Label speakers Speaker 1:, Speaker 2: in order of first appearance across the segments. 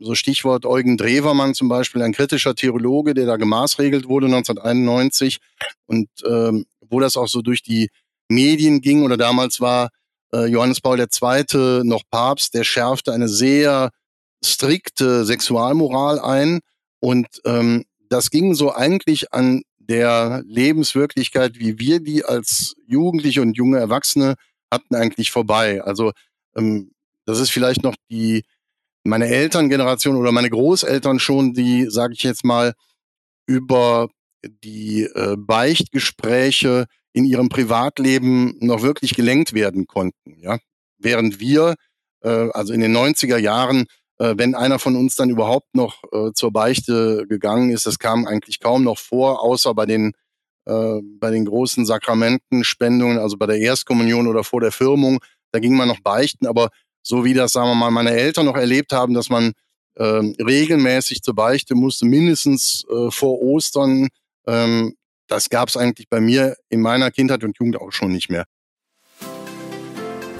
Speaker 1: so Stichwort Eugen Drewermann zum Beispiel, ein kritischer Theologe, der da gemaßregelt wurde 1991 und ähm, wo das auch so durch die Medien ging oder damals war äh, Johannes Paul II. noch Papst, der schärfte eine sehr strikte Sexualmoral ein und ähm, das ging so eigentlich an der Lebenswirklichkeit, wie wir die als Jugendliche und junge Erwachsene hatten, eigentlich vorbei. Also ähm, das ist vielleicht noch die meine Elterngeneration oder meine Großeltern schon, die, sage ich jetzt mal, über die äh, Beichtgespräche in ihrem Privatleben noch wirklich gelenkt werden konnten. Ja? Während wir, äh, also in den 90er Jahren, äh, wenn einer von uns dann überhaupt noch äh, zur Beichte gegangen ist, das kam eigentlich kaum noch vor, außer bei den, äh, bei den großen Sakramentenspendungen, also bei der Erstkommunion oder vor der Firmung, da ging man noch beichten, aber so wie das, sagen wir mal, meine Eltern noch erlebt haben, dass man äh, regelmäßig zur Beichte musste, mindestens äh, vor Ostern, ähm, das gab es eigentlich bei mir in meiner Kindheit und Jugend auch schon nicht mehr.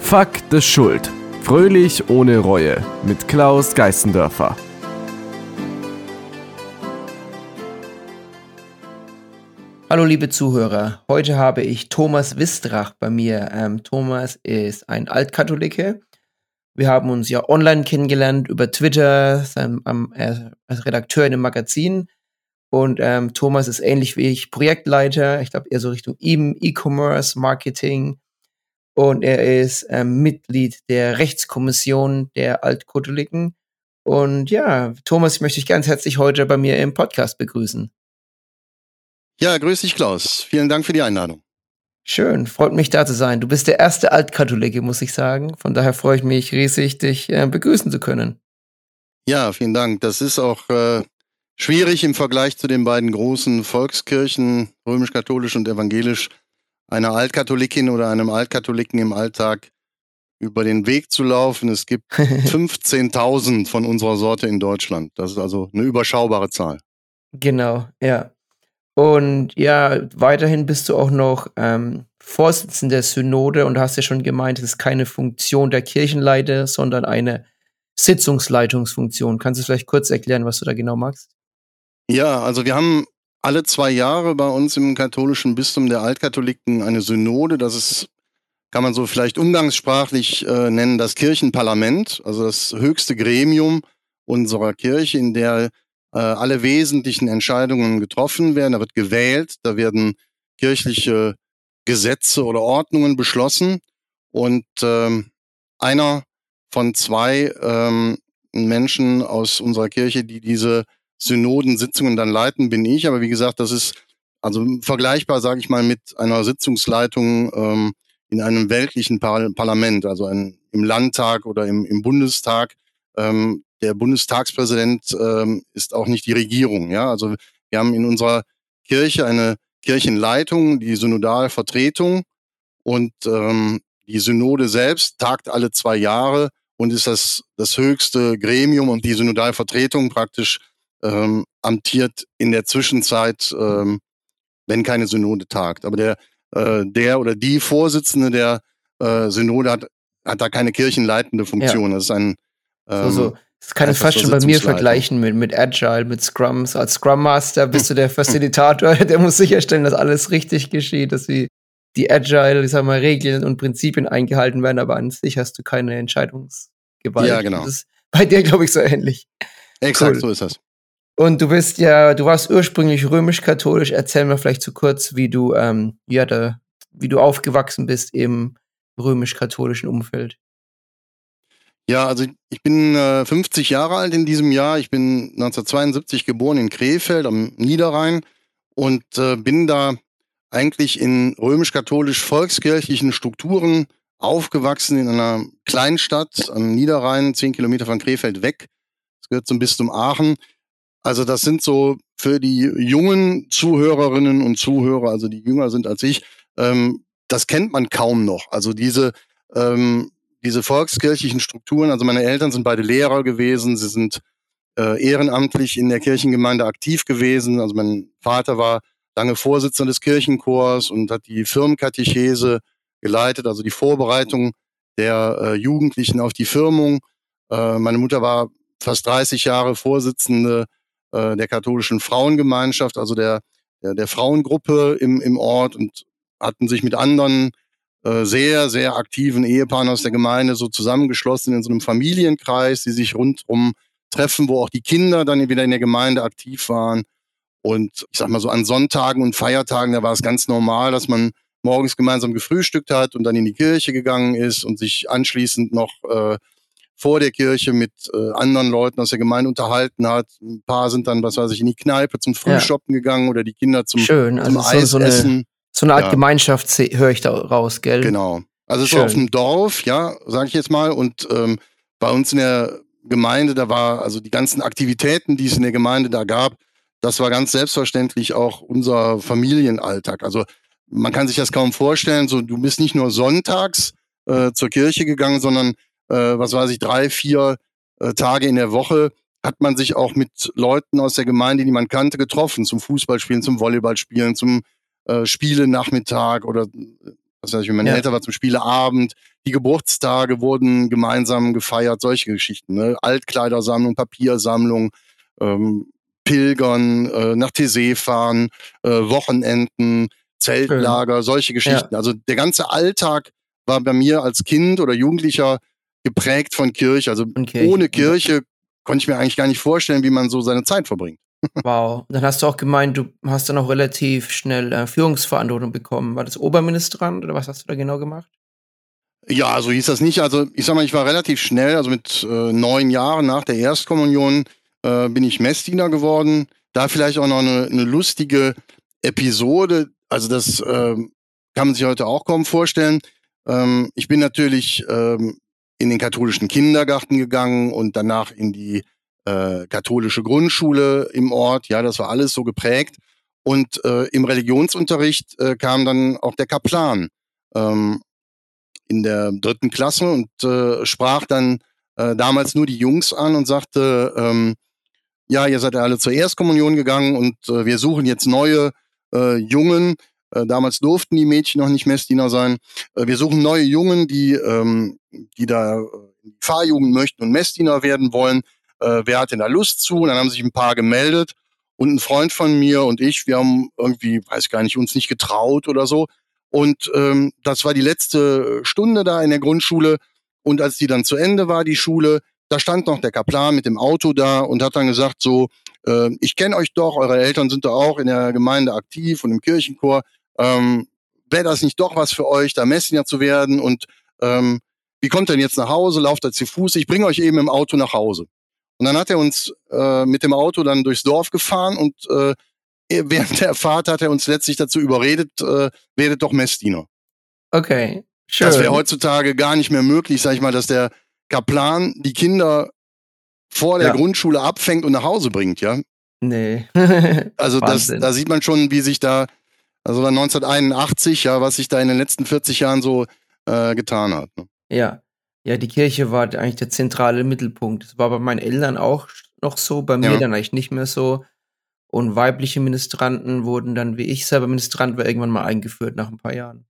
Speaker 2: Fuck the Schuld. Fröhlich ohne Reue mit Klaus Geißendörfer.
Speaker 3: Hallo liebe Zuhörer, heute habe ich Thomas Wistrach bei mir. Ähm, Thomas ist ein Altkatholike. Wir haben uns ja online kennengelernt über Twitter, ähm, als Redakteur in einem Magazin. Und ähm, Thomas ist ähnlich wie ich Projektleiter, ich glaube eher so Richtung E-Commerce, Marketing. Und er ist ähm, Mitglied der Rechtskommission der Altkatholiken. Und ja, Thomas, ich möchte dich ganz herzlich heute bei mir im Podcast begrüßen.
Speaker 1: Ja, grüß dich, Klaus. Vielen Dank für die Einladung.
Speaker 3: Schön, freut mich da zu sein. Du bist der erste Altkatholike, muss ich sagen. Von daher freue ich mich riesig, dich äh, begrüßen zu können.
Speaker 1: Ja, vielen Dank. Das ist auch äh, schwierig im Vergleich zu den beiden großen Volkskirchen, römisch-katholisch und evangelisch, einer Altkatholikin oder einem Altkatholiken im Alltag über den Weg zu laufen. Es gibt 15.000 von unserer Sorte in Deutschland. Das ist also eine überschaubare Zahl.
Speaker 3: Genau, ja. Und ja, weiterhin bist du auch noch ähm, Vorsitzender der Synode und hast ja schon gemeint, es ist keine Funktion der Kirchenleiter, sondern eine Sitzungsleitungsfunktion. Kannst du vielleicht kurz erklären, was du da genau magst?
Speaker 1: Ja, also wir haben alle zwei Jahre bei uns im katholischen Bistum der Altkatholiken eine Synode. Das ist, kann man so vielleicht umgangssprachlich äh, nennen, das Kirchenparlament, also das höchste Gremium unserer Kirche, in der äh, alle wesentlichen Entscheidungen getroffen werden. Da wird gewählt, da werden kirchliche Gesetze oder Ordnungen beschlossen und ähm, einer von zwei ähm, Menschen aus unserer Kirche, die diese Synodensitzungen dann leiten, bin ich. Aber wie gesagt, das ist also vergleichbar, sage ich mal, mit einer Sitzungsleitung ähm, in einem weltlichen Par Parlament, also ein, im Landtag oder im, im Bundestag. Ähm, der Bundestagspräsident ähm, ist auch nicht die Regierung. Ja, also wir haben in unserer Kirche eine Kirchenleitung, die Synodalvertretung und ähm, die Synode selbst tagt alle zwei Jahre und ist das, das höchste Gremium und die Synodalvertretung praktisch ähm, amtiert in der Zwischenzeit, ähm, wenn keine Synode tagt. Aber der, äh, der oder die Vorsitzende der äh, Synode hat, hat da keine kirchenleitende Funktion. Ja. Das ist ein
Speaker 3: ähm, so, so. Das kann ich fast schon bei mir vergleichen mit, mit Agile, mit Scrums. Als Scrum Master bist du der Facilitator, der muss sicherstellen, dass alles richtig geschieht, dass die, die Agile, ich sag mal, Regeln und Prinzipien eingehalten werden, aber an sich hast du keine Entscheidungsgewalt.
Speaker 1: Ja, genau.
Speaker 3: Das ist bei dir, glaube ich, so ähnlich.
Speaker 1: Exakt, cool. so ist das.
Speaker 3: Und du bist ja, du warst ursprünglich römisch-katholisch. Erzähl mir vielleicht zu so kurz, wie du, ähm, ja, da, wie du aufgewachsen bist im römisch-katholischen Umfeld.
Speaker 1: Ja, also ich bin äh, 50 Jahre alt in diesem Jahr. Ich bin 1972 geboren in Krefeld am Niederrhein und äh, bin da eigentlich in römisch-katholisch-volkskirchlichen Strukturen aufgewachsen in einer Kleinstadt am Niederrhein, zehn Kilometer von Krefeld weg. Das gehört zum Bistum Aachen. Also das sind so für die jungen Zuhörerinnen und Zuhörer, also die jünger sind als ich, ähm, das kennt man kaum noch. Also diese, ähm, diese volkskirchlichen Strukturen, also meine Eltern sind beide Lehrer gewesen, sie sind äh, ehrenamtlich in der Kirchengemeinde aktiv gewesen. Also mein Vater war lange Vorsitzender des Kirchenchors und hat die Firmenkatechese geleitet, also die Vorbereitung der äh, Jugendlichen auf die Firmung. Äh, meine Mutter war fast 30 Jahre Vorsitzende äh, der katholischen Frauengemeinschaft, also der, der, der Frauengruppe im, im Ort und hatten sich mit anderen äh, sehr, sehr aktiven Ehepaaren aus der Gemeinde so zusammengeschlossen in so einem Familienkreis, die sich rundum treffen, wo auch die Kinder dann wieder in der Gemeinde aktiv waren. Und ich sag mal so an Sonntagen und Feiertagen, da war es ganz normal, dass man morgens gemeinsam gefrühstückt hat und dann in die Kirche gegangen ist und sich anschließend noch äh, vor der Kirche mit äh, anderen Leuten aus der Gemeinde unterhalten hat. Ein paar sind dann, was weiß ich, in die Kneipe zum Frühshoppen ja. gegangen oder die Kinder zum,
Speaker 3: Schön.
Speaker 1: zum
Speaker 3: also
Speaker 1: Eis
Speaker 3: so, so
Speaker 1: essen.
Speaker 3: Eine, so eine Art ja. Gemeinschaft höre ich da raus, gell?
Speaker 1: Genau. Also es ist auf dem Dorf, ja, sage ich jetzt mal. Und ähm, bei uns in der Gemeinde, da war also die ganzen Aktivitäten, die es in der Gemeinde da gab, das war ganz selbstverständlich auch unser Familienalltag. Also man kann sich das kaum vorstellen. So, du bist nicht nur sonntags äh, zur Kirche gegangen, sondern äh, was weiß ich, drei, vier äh, Tage in der Woche hat man sich auch mit Leuten aus der Gemeinde, die man kannte, getroffen, zum Fußballspielen, zum Volleyballspielen, zum äh, Spielenachmittag oder was weiß ich, wenn man ja. älter war, zum Spieleabend. Die Geburtstage wurden gemeinsam gefeiert, solche Geschichten. Ne? Altkleidersammlung, Papiersammlung, ähm, Pilgern, äh, nach Tessé fahren, äh, Wochenenden, Zeltlager, Schön. solche Geschichten. Ja. Also der ganze Alltag war bei mir als Kind oder Jugendlicher geprägt von Kirche. Also Kirche. ohne Kirche konnte ich mir eigentlich gar nicht vorstellen, wie man so seine Zeit verbringt.
Speaker 3: Wow. Dann hast du auch gemeint, du hast dann auch relativ schnell äh, Führungsverantwortung bekommen. War das Oberministrant oder was hast du da genau gemacht?
Speaker 1: Ja, so hieß das nicht. Also ich sag mal, ich war relativ schnell, also mit äh, neun Jahren nach der Erstkommunion äh, bin ich Messdiener geworden. Da vielleicht auch noch eine, eine lustige Episode, also das ähm, kann man sich heute auch kaum vorstellen. Ähm, ich bin natürlich ähm, in den katholischen Kindergarten gegangen und danach in die äh, katholische Grundschule im Ort. Ja, das war alles so geprägt. Und äh, im Religionsunterricht äh, kam dann auch der Kaplan ähm, in der dritten Klasse und äh, sprach dann äh, damals nur die Jungs an und sagte, ähm, ja, ihr seid alle zur Erstkommunion gegangen und äh, wir suchen jetzt neue äh, Jungen. Äh, damals durften die Mädchen noch nicht Messdiener sein. Äh, wir suchen neue Jungen, die, ähm, die da äh, Fahrjugend möchten und Messdiener werden wollen. Äh, wer hat denn da Lust zu? Und dann haben sich ein paar gemeldet. Und ein Freund von mir und ich, wir haben irgendwie, weiß gar nicht, uns nicht getraut oder so. Und ähm, das war die letzte Stunde da in der Grundschule. Und als die dann zu Ende war, die Schule, da stand noch der Kaplan mit dem Auto da und hat dann gesagt so, äh, ich kenne euch doch, eure Eltern sind da auch in der Gemeinde aktiv und im Kirchenchor. Ähm, Wäre das nicht doch was für euch, da Messdiener zu werden? Und ähm, wie kommt denn jetzt nach Hause? Lauft da zu Fuß? Ich bringe euch eben im Auto nach Hause. Und dann hat er uns äh, mit dem Auto dann durchs Dorf gefahren und äh, während der Fahrt hat er uns letztlich dazu überredet, äh, werdet doch Messdiener.
Speaker 3: Okay. Schön.
Speaker 1: Das wäre heutzutage gar nicht mehr möglich, sag ich mal, dass der Kaplan die Kinder vor der ja. Grundschule abfängt und nach Hause bringt, ja?
Speaker 3: Nee.
Speaker 1: also das, da sieht man schon, wie sich da, also 1981, ja, was sich da in den letzten 40 Jahren so äh, getan hat. Ne?
Speaker 3: Ja. Ja, die Kirche war eigentlich der zentrale Mittelpunkt. Das war bei meinen Eltern auch noch so, bei mir ja. dann eigentlich nicht mehr so. Und weibliche Ministranten wurden dann, wie ich selber Ministrant war, irgendwann mal eingeführt nach ein paar Jahren.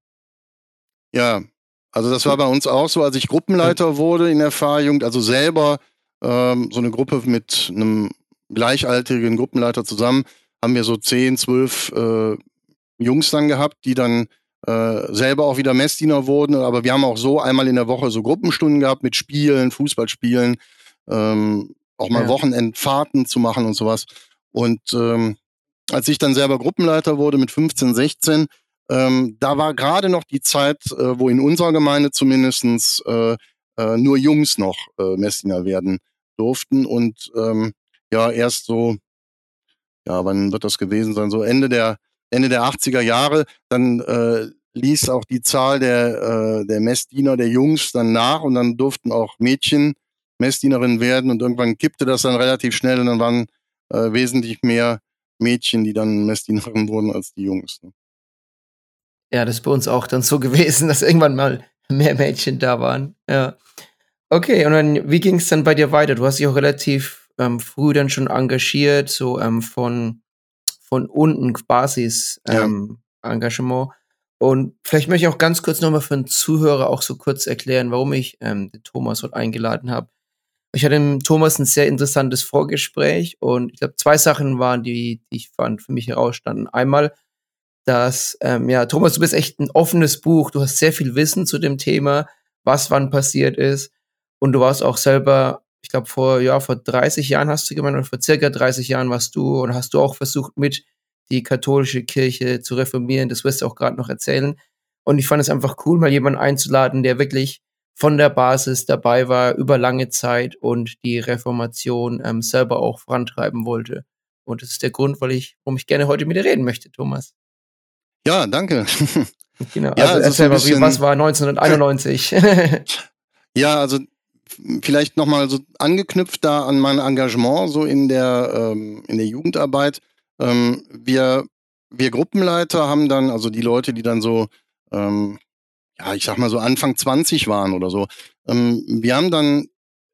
Speaker 1: Ja, also das war bei uns auch so, als ich Gruppenleiter wurde in der Fahrjugend, also selber ähm, so eine Gruppe mit einem gleichaltrigen Gruppenleiter zusammen, haben wir so zehn, zwölf äh, Jungs dann gehabt, die dann äh, selber auch wieder Messdiener wurden. Aber wir haben auch so einmal in der Woche so Gruppenstunden gehabt mit Spielen, Fußballspielen, ähm, auch mal ja. Wochenendfahrten zu machen und sowas. Und ähm, als ich dann selber Gruppenleiter wurde mit 15, 16, ähm, da war gerade noch die Zeit, äh, wo in unserer Gemeinde zumindestens äh, äh, nur Jungs noch äh, Messdiener werden durften. Und ähm, ja, erst so, ja, wann wird das gewesen sein? So Ende der, Ende der 80er Jahre, dann äh, ließ auch die Zahl der, äh, der Messdiener der Jungs dann nach und dann durften auch Mädchen Messdienerinnen werden und irgendwann kippte das dann relativ schnell und dann waren äh, wesentlich mehr Mädchen, die dann Messdienerinnen wurden als die Jungs. Ne?
Speaker 3: Ja, das ist bei uns auch dann so gewesen, dass irgendwann mal mehr Mädchen da waren. Ja. Okay, und dann, wie ging es dann bei dir weiter? Du hast dich auch relativ ähm, früh dann schon engagiert, so ähm, von, von unten Basis-Engagement. Ähm, und vielleicht möchte ich auch ganz kurz nochmal für den Zuhörer auch so kurz erklären, warum ich ähm, den Thomas heute eingeladen habe. Ich hatte mit Thomas ein sehr interessantes Vorgespräch und ich glaube, zwei Sachen waren, die, die ich fand, für mich herausstanden. Einmal, dass, ähm, ja, Thomas, du bist echt ein offenes Buch. Du hast sehr viel Wissen zu dem Thema, was wann passiert ist. Und du warst auch selber, ich glaube, vor, ja, vor 30 Jahren hast du gemeint, oder vor circa 30 Jahren warst du und hast du auch versucht, mit die katholische Kirche zu reformieren. Das wirst du auch gerade noch erzählen. Und ich fand es einfach cool, mal jemanden einzuladen, der wirklich von der Basis dabei war über lange Zeit und die Reformation ähm, selber auch vorantreiben wollte. Und das ist der Grund, weil ich, warum ich gerne heute mit dir reden möchte, Thomas.
Speaker 1: Ja, danke.
Speaker 3: Genau. Ja, also, erzähl mal, wie, was war 1991?
Speaker 1: ja, also vielleicht nochmal so angeknüpft da an mein Engagement so in der, ähm, in der Jugendarbeit. Ähm, wir, wir Gruppenleiter haben dann, also die Leute, die dann so ähm, ja, ich sag mal so Anfang 20 waren oder so. Ähm, wir haben dann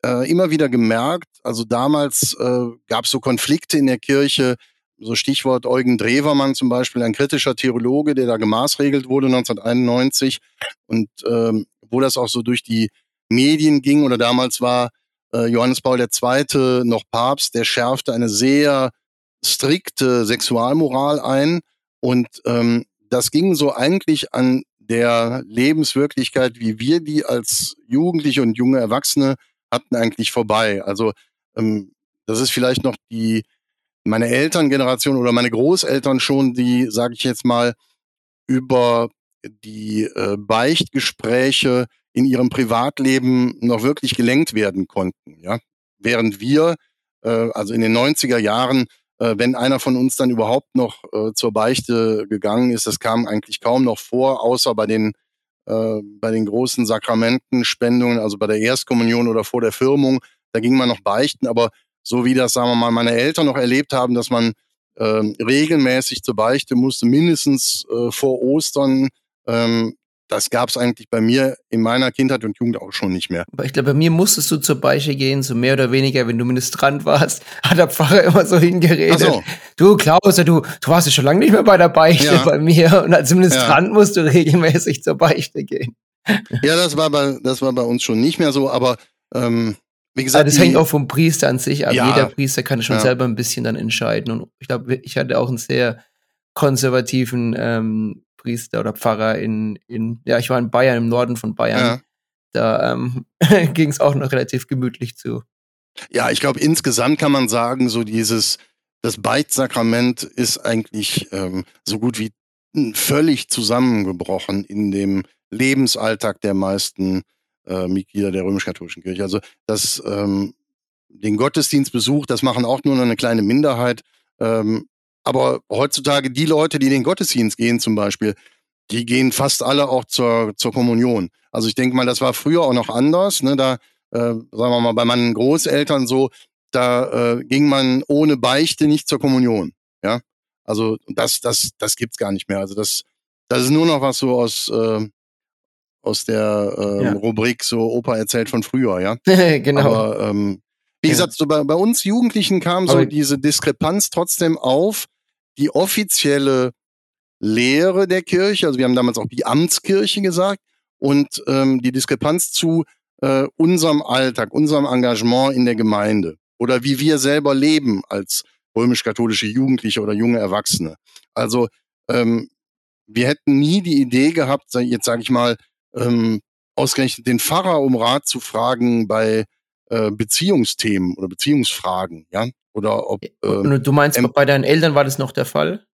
Speaker 1: äh, immer wieder gemerkt, also damals äh, gab es so Konflikte in der Kirche, so Stichwort Eugen Drewermann zum Beispiel, ein kritischer Theologe, der da gemaßregelt wurde 1991 und ähm, wo das auch so durch die Medien ging oder damals war äh, Johannes Paul II. noch Papst, der schärfte eine sehr strikte Sexualmoral ein und ähm, das ging so eigentlich an der Lebenswirklichkeit, wie wir die als Jugendliche und junge Erwachsene hatten, eigentlich vorbei. Also ähm, das ist vielleicht noch die meine Elterngeneration oder meine Großeltern schon, die, sage ich jetzt mal, über die äh, Beichtgespräche in ihrem Privatleben noch wirklich gelenkt werden konnten. Ja? Während wir, äh, also in den 90er Jahren, äh, wenn einer von uns dann überhaupt noch äh, zur Beichte gegangen ist, das kam eigentlich kaum noch vor, außer bei den, äh, bei den großen Sakramentenspendungen, also bei der Erstkommunion oder vor der Firmung, da ging man noch beichten, aber so wie das, sagen wir mal, meine Eltern noch erlebt haben, dass man äh, regelmäßig zur Beichte musste, mindestens äh, vor Ostern, ähm, das gab es eigentlich bei mir in meiner Kindheit und Jugend auch schon nicht mehr.
Speaker 3: Aber ich glaube, bei mir musstest du zur Beiche gehen, so mehr oder weniger, wenn du Ministrant warst, hat der Pfarrer immer so hingeredet. So. Du, Klaus, du, du warst ja schon lange nicht mehr bei der Beichte ja. bei mir und als Ministrant ja. musst du regelmäßig zur Beichte gehen.
Speaker 1: Ja, das war bei, das war bei uns schon nicht mehr so, aber ähm, wie gesagt.
Speaker 3: Aber das hängt auch vom Priester an sich ab. Ja. Jeder Priester kann schon selber ein bisschen dann entscheiden und ich glaube, ich hatte auch einen sehr konservativen ähm, Priester oder Pfarrer in, in, ja, ich war in Bayern, im Norden von Bayern. Ja. Da ähm, ging es auch noch relativ gemütlich zu.
Speaker 1: Ja, ich glaube, insgesamt kann man sagen, so dieses, das Beichtsakrament ist eigentlich ähm, so gut wie völlig zusammengebrochen in dem Lebensalltag der meisten äh, Mitglieder der römisch-katholischen Kirche. Also das, ähm, den Gottesdienstbesuch, das machen auch nur noch eine kleine Minderheit. Ähm, aber heutzutage die Leute, die in den Gottesdienst gehen zum Beispiel, die gehen fast alle auch zur, zur Kommunion. Also ich denke mal, das war früher auch noch anders. Ne? Da, äh, sagen wir mal, bei meinen Großeltern so, da äh, ging man ohne Beichte nicht zur Kommunion. Ja, also das, das, das gibt's gar nicht mehr. Also das, das ist nur noch was so aus äh, aus der äh, ja. Rubrik so Opa erzählt von früher, ja.
Speaker 3: genau.
Speaker 1: Aber ähm, wie gesagt, so bei, bei uns Jugendlichen kam so diese Diskrepanz trotzdem auf, die offizielle Lehre der Kirche, also wir haben damals auch die Amtskirche gesagt, und ähm, die Diskrepanz zu äh, unserem Alltag, unserem Engagement in der Gemeinde oder wie wir selber leben als römisch-katholische Jugendliche oder junge Erwachsene. Also ähm, wir hätten nie die Idee gehabt, jetzt sage ich mal, ähm, ausgerechnet den Pfarrer um Rat zu fragen bei äh, Beziehungsthemen oder Beziehungsfragen, ja, oder ob.
Speaker 3: Ähm, du meinst, ähm, bei deinen Eltern war das noch der Fall?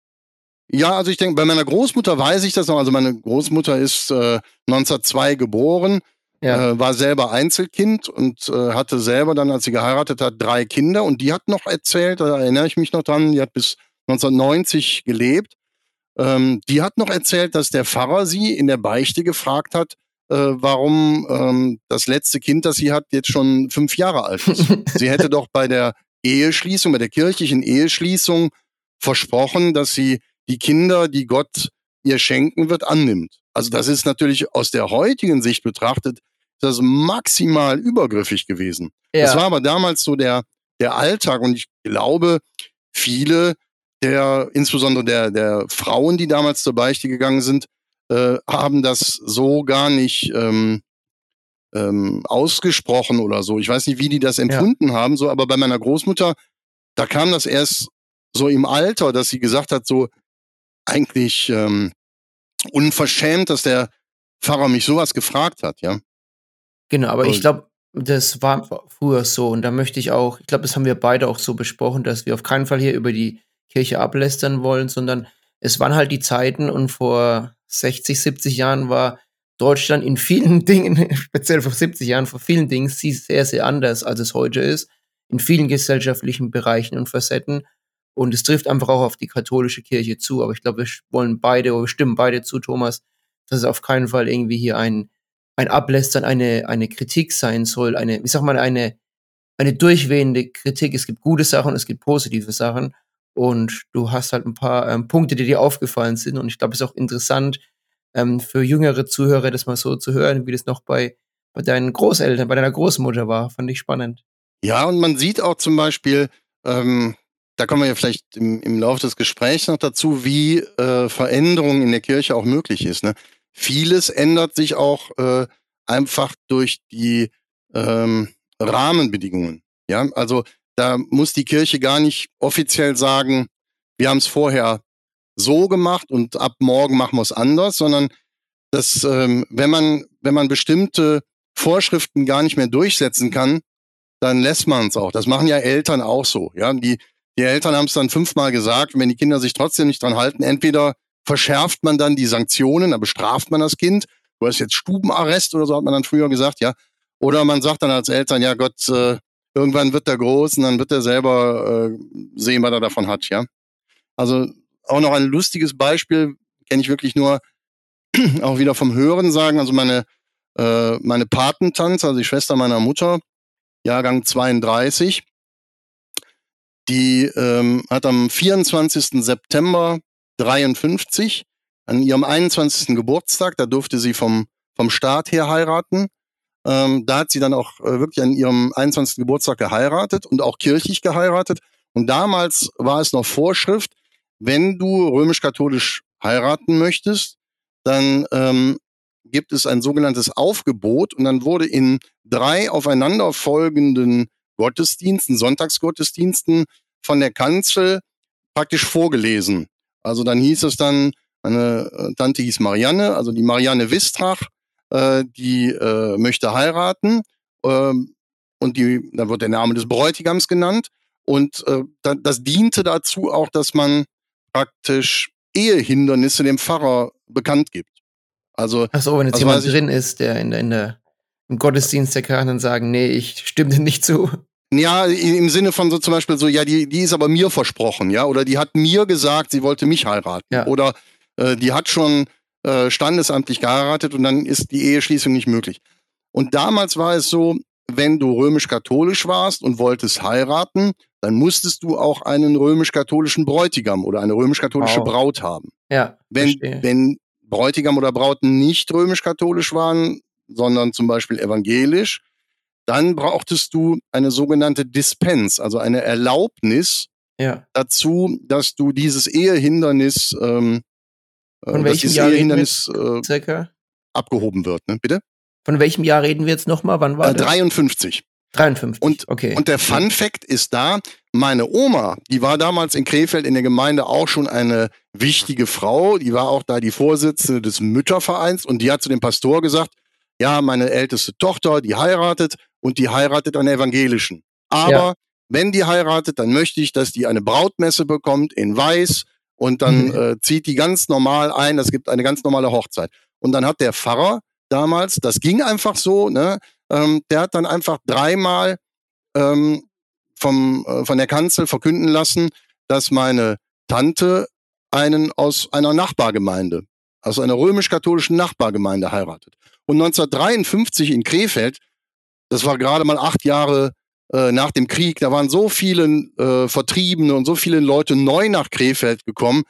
Speaker 1: Ja, also ich denke, bei meiner Großmutter weiß ich das noch. Also meine Großmutter ist äh, 1902 geboren, ja. äh, war selber Einzelkind und äh, hatte selber dann, als sie geheiratet hat, drei Kinder. Und die hat noch erzählt, da erinnere ich mich noch dran, die hat bis 1990 gelebt. Ähm, die hat noch erzählt, dass der Pfarrer sie in der Beichte gefragt hat, warum ähm, das letzte Kind, das sie hat, jetzt schon fünf Jahre alt ist. sie hätte doch bei der Eheschließung, bei der kirchlichen Eheschließung versprochen, dass sie die Kinder, die Gott ihr schenken wird, annimmt. Also das ist natürlich aus der heutigen Sicht betrachtet, das maximal übergriffig gewesen. Ja. Das war aber damals so der, der Alltag und ich glaube, viele der, insbesondere der, der Frauen, die damals zur Beichte gegangen sind, äh, haben das so gar nicht ähm, ähm, ausgesprochen oder so. Ich weiß nicht, wie die das empfunden ja. haben, so, aber bei meiner Großmutter, da kam das erst so im Alter, dass sie gesagt hat, so eigentlich ähm, unverschämt, dass der Pfarrer mich sowas gefragt hat, ja.
Speaker 3: Genau, aber und, ich glaube, das war früher so und da möchte ich auch, ich glaube, das haben wir beide auch so besprochen, dass wir auf keinen Fall hier über die Kirche ablästern wollen, sondern es waren halt die Zeiten und vor 60, 70 Jahren war Deutschland in vielen Dingen, speziell vor 70 Jahren, vor vielen Dingen sehr, sehr anders, als es heute ist, in vielen gesellschaftlichen Bereichen und Facetten. Und es trifft einfach auch auf die katholische Kirche zu. Aber ich glaube, wir wollen beide, oder wir stimmen beide zu, Thomas, dass es auf keinen Fall irgendwie hier ein, ein Ablästern, eine, eine Kritik sein soll, eine, wie sag mal, eine, eine durchwehende Kritik. Es gibt gute Sachen, es gibt positive Sachen. Und du hast halt ein paar ähm, Punkte, die dir aufgefallen sind. Und ich glaube, es ist auch interessant ähm, für jüngere Zuhörer, das mal so zu hören, wie das noch bei, bei deinen Großeltern, bei deiner Großmutter war. Fand ich spannend.
Speaker 1: Ja, und man sieht auch zum Beispiel, ähm, da kommen wir ja vielleicht im, im Laufe des Gesprächs noch dazu, wie äh, Veränderung in der Kirche auch möglich ist. Ne? Vieles ändert sich auch äh, einfach durch die ähm, Rahmenbedingungen. Ja, also da muss die Kirche gar nicht offiziell sagen, wir haben es vorher so gemacht und ab morgen machen wir es anders, sondern dass, ähm, wenn man, wenn man bestimmte Vorschriften gar nicht mehr durchsetzen kann, dann lässt man es auch. Das machen ja Eltern auch so. Ja, die, die Eltern haben es dann fünfmal gesagt, wenn die Kinder sich trotzdem nicht dran halten, entweder verschärft man dann die Sanktionen, da bestraft man das Kind. Du hast jetzt Stubenarrest oder so hat man dann früher gesagt, ja. Oder man sagt dann als Eltern, ja Gott, äh, irgendwann wird er groß und dann wird er selber äh, sehen, was er davon hat, ja. Also auch noch ein lustiges Beispiel, kenne ich wirklich nur auch wieder vom Hören sagen. Also meine, äh, meine Patentante, also die Schwester meiner Mutter, Jahrgang 32, die ähm, hat am 24. September 53 an ihrem 21. Geburtstag, da durfte sie vom, vom Staat her heiraten. Ähm, da hat sie dann auch äh, wirklich an ihrem 21. Geburtstag geheiratet und auch kirchlich geheiratet. Und damals war es noch Vorschrift, wenn du römisch-katholisch heiraten möchtest, dann ähm, gibt es ein sogenanntes Aufgebot und dann wurde in drei aufeinanderfolgenden Gottesdiensten, Sonntagsgottesdiensten von der Kanzel praktisch vorgelesen. Also dann hieß es dann, meine äh, Tante hieß Marianne, also die Marianne Wistrach, äh, die äh, möchte heiraten. Ähm, und die, da wird der Name des Bräutigams genannt. Und äh, da, das diente dazu auch, dass man praktisch Ehehindernisse dem Pfarrer bekannt gibt. Also,
Speaker 3: so, wenn jetzt also jemand drin ist, der in, in der, im Gottesdienst, der kann dann sagen, nee, ich stimme dir nicht zu.
Speaker 1: Ja, im Sinne von so zum Beispiel so, ja, die, die ist aber mir versprochen, ja, oder die hat mir gesagt, sie wollte mich heiraten. Ja. Oder äh, die hat schon äh, standesamtlich geheiratet und dann ist die Eheschließung nicht möglich. Und damals war es so, wenn du römisch-katholisch warst und wolltest heiraten, dann musstest du auch einen römisch-katholischen Bräutigam oder eine römisch-katholische wow. Braut haben.
Speaker 3: Ja.
Speaker 1: Wenn, wenn Bräutigam oder Brauten nicht römisch-katholisch waren, sondern zum Beispiel evangelisch, dann brauchtest du eine sogenannte Dispens, also eine Erlaubnis ja. dazu, dass du dieses Ehehindernis, ähm,
Speaker 3: äh, Von welchem Jahr Ehehindernis äh, circa?
Speaker 1: abgehoben wird. Ne? Bitte?
Speaker 3: Von welchem Jahr reden wir jetzt nochmal? Wann war
Speaker 1: äh, 53.
Speaker 3: 53.
Speaker 1: Und,
Speaker 3: okay.
Speaker 1: und der Fun Fact ist da, meine Oma, die war damals in Krefeld in der Gemeinde auch schon eine wichtige Frau. Die war auch da die Vorsitzende des Müttervereins und die hat zu dem Pastor gesagt, ja, meine älteste Tochter, die heiratet und die heiratet einen Evangelischen. Aber ja. wenn die heiratet, dann möchte ich, dass die eine Brautmesse bekommt in Weiß und dann mhm. äh, zieht die ganz normal ein. Es gibt eine ganz normale Hochzeit. Und dann hat der Pfarrer damals, das ging einfach so, ne, ähm, der hat dann einfach dreimal ähm, vom, äh, von der Kanzel verkünden lassen, dass meine Tante einen aus einer Nachbargemeinde, aus einer römisch-katholischen Nachbargemeinde heiratet. Und 1953 in Krefeld, das war gerade mal acht Jahre äh, nach dem Krieg, da waren so viele äh, Vertriebene und so viele Leute neu nach Krefeld gekommen,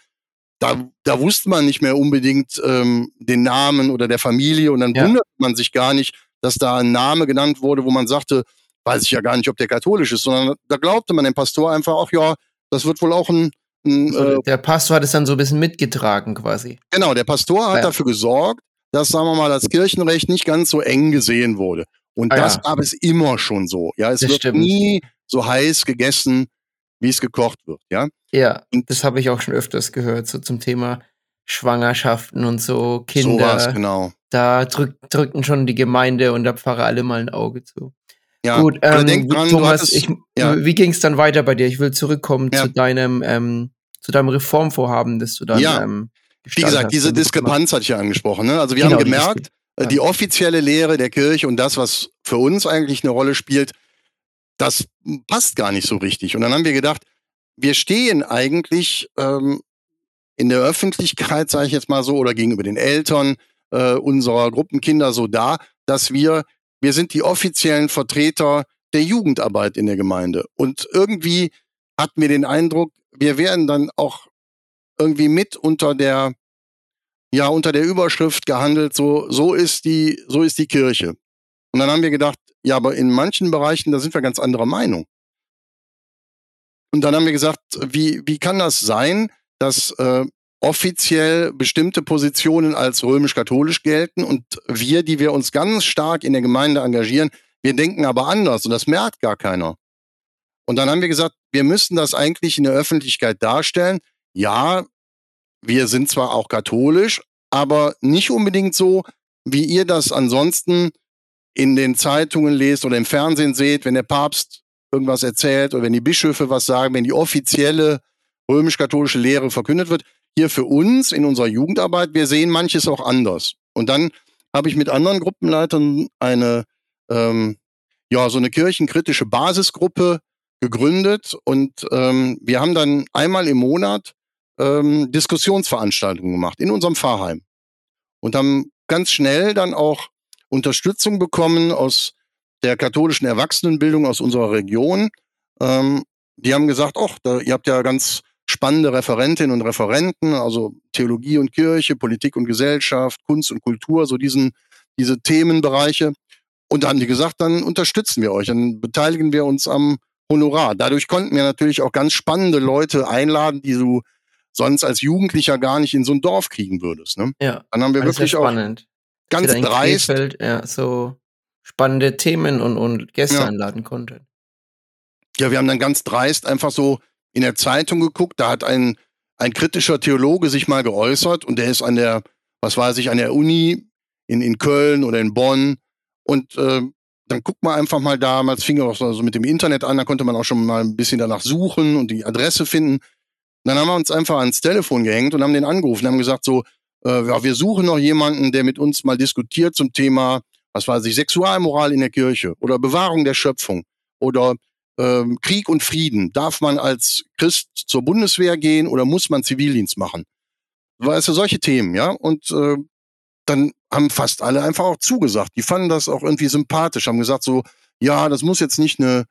Speaker 1: da, da wusste man nicht mehr unbedingt ähm, den Namen oder der Familie und dann ja. wundert man sich gar nicht, dass da ein Name genannt wurde, wo man sagte, weiß ich ja gar nicht, ob der katholisch ist, sondern da glaubte man dem Pastor einfach auch, ja, das wird wohl auch ein. ein
Speaker 3: äh, der Pastor hat es dann so ein bisschen mitgetragen quasi.
Speaker 1: Genau, der Pastor hat ja. dafür gesorgt, dass, sagen wir mal, das Kirchenrecht nicht ganz so eng gesehen wurde. Und
Speaker 3: Ah,
Speaker 1: das
Speaker 3: ja.
Speaker 1: gab es immer schon so. Ja, es
Speaker 3: Das
Speaker 1: wird
Speaker 3: stimmt.
Speaker 1: nie so heiß gegessen, wie es gekocht wird. Ja,
Speaker 3: Ja,
Speaker 1: Und-
Speaker 3: das habe ich auch schon öfters gehört, so zum Thema Schwangerschaften und so, Kinder.
Speaker 1: war's, genau.
Speaker 3: Da drück, drückten schon die Gemeinde und der Pfarrer alle mal ein Auge zu.
Speaker 1: Ja,
Speaker 3: Gut, ähm,
Speaker 1: denk dran,
Speaker 3: Thomas,
Speaker 1: hattest-
Speaker 3: ich,
Speaker 1: ja.
Speaker 3: wie ging es dann weiter bei dir? Ich will zurückkommen
Speaker 1: Ja.
Speaker 3: zu deinem ähm, zu deinem Reformvorhaben, das du dann
Speaker 1: Ja.
Speaker 3: ähm,
Speaker 1: Wie gesagt, diese Diskrepanz hatte ich ja angesprochen. Ne? Also wir
Speaker 3: Genau,
Speaker 1: haben gemerkt, äh, die offizielle Lehre der Kirche und das, was für uns eigentlich eine Rolle spielt, das passt gar nicht so richtig. Und dann haben wir gedacht, wir stehen eigentlich ähm, in der Öffentlichkeit, sage ich jetzt mal so, oder gegenüber den Eltern äh, unserer Gruppenkinder so da, dass wir, wir sind die offiziellen Vertreter der Jugendarbeit in der Gemeinde. Und irgendwie hatten wir den Eindruck, wir werden dann auch irgendwie mit unter der ja unter der Überschrift gehandelt so so ist die so ist die Kirche. Und dann haben wir gedacht ja aber in manchen Bereichen da sind wir ganz anderer Meinung. Und dann haben wir gesagt wie wie kann das sein dass äh, offiziell bestimmte Positionen als römisch-katholisch gelten und wir die wir uns ganz stark in der Gemeinde engagieren wir denken aber anders und das merkt gar keiner. Und dann haben wir gesagt wir müssen das eigentlich in der Öffentlichkeit darstellen. Ja, wir sind zwar auch katholisch, aber nicht unbedingt so, wie ihr das ansonsten in den Zeitungen lest oder im Fernsehen seht, wenn der Papst irgendwas erzählt oder wenn die Bischöfe was sagen, wenn die offizielle römisch-katholische Lehre verkündet wird. Hier für uns in unserer Jugendarbeit, wir sehen manches auch anders. Und dann habe ich mit anderen Gruppenleitern eine, ähm, ja, so eine kirchenkritische Basisgruppe gegründet und ähm, wir haben dann einmal im Monat ähm, Diskussionsveranstaltungen gemacht in unserem Pfarrheim und haben ganz schnell dann auch Unterstützung bekommen aus der katholischen Erwachsenenbildung aus unserer Region. Ähm, die haben gesagt, ach, ihr habt ja ganz spannende Referentinnen und Referenten, also Theologie und Kirche, Politik und Gesellschaft, Kunst und Kultur, so diesen, diese Themenbereiche. Und da haben die gesagt, dann unterstützen wir euch, dann beteiligen wir uns am Honorar. Dadurch konnten wir natürlich auch ganz spannende Leute einladen, die du sonst als Jugendlicher gar nicht in so ein Dorf kriegen würdest. Ne?
Speaker 3: Ja,
Speaker 1: Dann haben wir wirklich auch
Speaker 3: spannend.
Speaker 1: ganz dreist,
Speaker 3: Krefeld, ja, so spannende Themen und, und Gäste
Speaker 1: Ja.
Speaker 3: einladen konntet.
Speaker 1: ja, wir haben dann ganz dreist einfach so in der Zeitung geguckt, da hat ein, ein kritischer Theologe sich mal geäußert und der ist an der, was weiß ich, an der Uni in, in Köln oder in Bonn und äh, dann guckt man einfach mal damals, fing auch so mit dem Internet an, da konnte man auch schon mal ein bisschen danach suchen und die Adresse finden. Dann haben wir uns einfach ans Telefon gehängt und haben den angerufen, haben gesagt so, äh, ja, wir suchen noch jemanden, der mit uns mal diskutiert zum Thema, was weiß ich, Sexualmoral in der Kirche oder Bewahrung der Schöpfung oder ähm, Krieg und Frieden. Darf man als Christ zur Bundeswehr gehen oder muss man Zivildienst machen? Weißt du, solche Themen, ja? Und äh, dann haben fast alle einfach auch zugesagt. Die fanden das auch irgendwie sympathisch, haben gesagt so, ja, das muss jetzt nicht eine,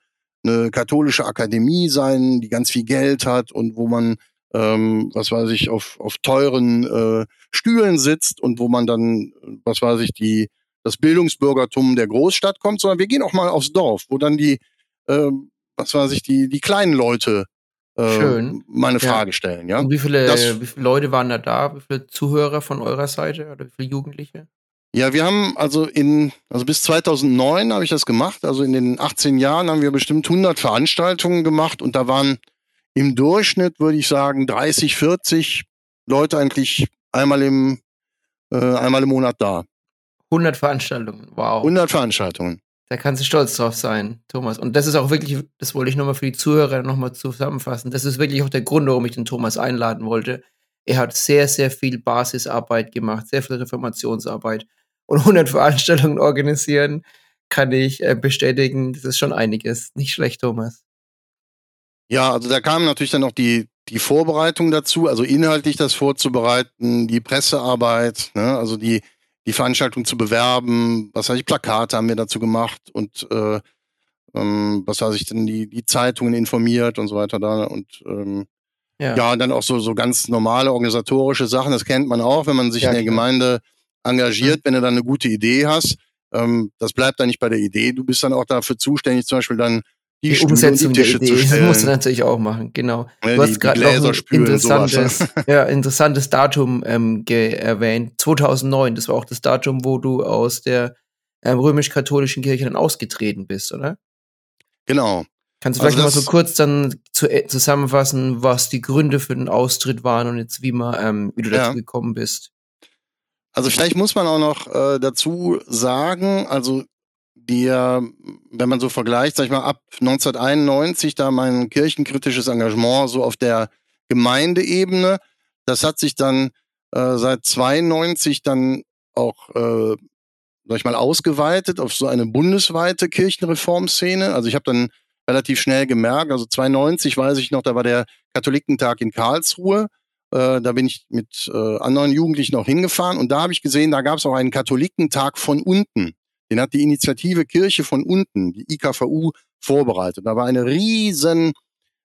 Speaker 1: eine katholische Akademie sein, die ganz viel Geld hat und wo man, ähm, was weiß ich, auf, auf teuren äh, Stühlen sitzt und wo man dann, was weiß ich, die, das Bildungsbürgertum der Großstadt kommt, sondern wir gehen auch mal aufs Dorf, wo dann die, ähm, was weiß ich, die, die kleinen Leute äh,
Speaker 3: Schön.
Speaker 1: mal eine
Speaker 3: Ja.
Speaker 1: Frage stellen, ja.
Speaker 3: Und wie viele,
Speaker 1: Das-
Speaker 3: wie viele Leute waren da da? Wie viele Zuhörer von eurer Seite oder wie viele Jugendliche?
Speaker 1: Ja, wir haben also in, also bis 2009 habe ich das gemacht. Also in den 18 Jahren haben wir bestimmt 100 Veranstaltungen gemacht und da waren im Durchschnitt, würde ich sagen, 30, 40 Leute eigentlich einmal im, äh, einmal im Monat da.
Speaker 3: 100 Veranstaltungen. Wow.
Speaker 1: 100 Veranstaltungen.
Speaker 3: Da kannst du stolz drauf sein, Thomas. Und das ist auch wirklich, das wollte ich nochmal für die Zuhörer nochmal zusammenfassen. Das ist wirklich auch der Grund, warum ich den Thomas einladen wollte. Er hat sehr, sehr viel Basisarbeit gemacht, sehr viel Reformationsarbeit. Und 100 Veranstaltungen organisieren, kann ich äh, bestätigen, das ist schon einiges. Nicht schlecht, Thomas.
Speaker 1: Ja, also da kam natürlich dann noch die, die Vorbereitung dazu, also inhaltlich das vorzubereiten, die Pressearbeit, ne, also die, die Veranstaltung zu bewerben, was weiß ich, Plakate haben wir dazu gemacht und äh, ähm, was weiß ich denn, die, die Zeitungen informiert und so weiter da und ähm,
Speaker 3: Ja.
Speaker 1: ja, und dann auch so, so ganz normale organisatorische Sachen, das kennt man auch, wenn man sich
Speaker 3: Ja,
Speaker 1: in der
Speaker 3: klar.
Speaker 1: Gemeinde engagiert, wenn du dann eine gute Idee hast. Ähm, das bleibt dann nicht bei der Idee. Du bist dann auch dafür zuständig, zum Beispiel dann die,
Speaker 3: die
Speaker 1: Stühle
Speaker 3: Umsetzung
Speaker 1: die
Speaker 3: der Idee.
Speaker 1: zu
Speaker 3: Das musst du
Speaker 1: stellen.
Speaker 3: natürlich auch machen, genau.
Speaker 1: Ja,
Speaker 3: Du hast gerade noch ein interessantes, ja, interessantes Datum ähm, erwähnt. 2009, das war auch das Datum, wo du aus der ähm, römisch-katholischen Kirche dann ausgetreten bist, oder?
Speaker 1: Genau.
Speaker 3: Kannst du
Speaker 1: Also
Speaker 3: vielleicht noch mal so kurz dann zu, äh, zusammenfassen, was die Gründe für den Austritt waren und jetzt wie, man, ähm, wie du dazu
Speaker 1: Ja.
Speaker 3: gekommen bist?
Speaker 1: Also vielleicht muss man auch noch äh, dazu sagen, also der, wenn man so vergleicht, sag ich mal, ab 1991, da mein kirchenkritisches Engagement so auf der Gemeindeebene, das hat sich dann äh, seit 92 dann auch, äh, sag ich mal, ausgeweitet auf so eine bundesweite Kirchenreformszene. Also ich habe dann relativ schnell gemerkt, also 92 weiß ich noch, da war der Katholikentag in Karlsruhe. Äh, da bin ich mit äh, anderen Jugendlichen auch hingefahren und da habe ich gesehen, da gab es auch einen Katholikentag von unten. Den hat die Initiative Kirche von unten, die IKVU, vorbereitet. Da war eine riesen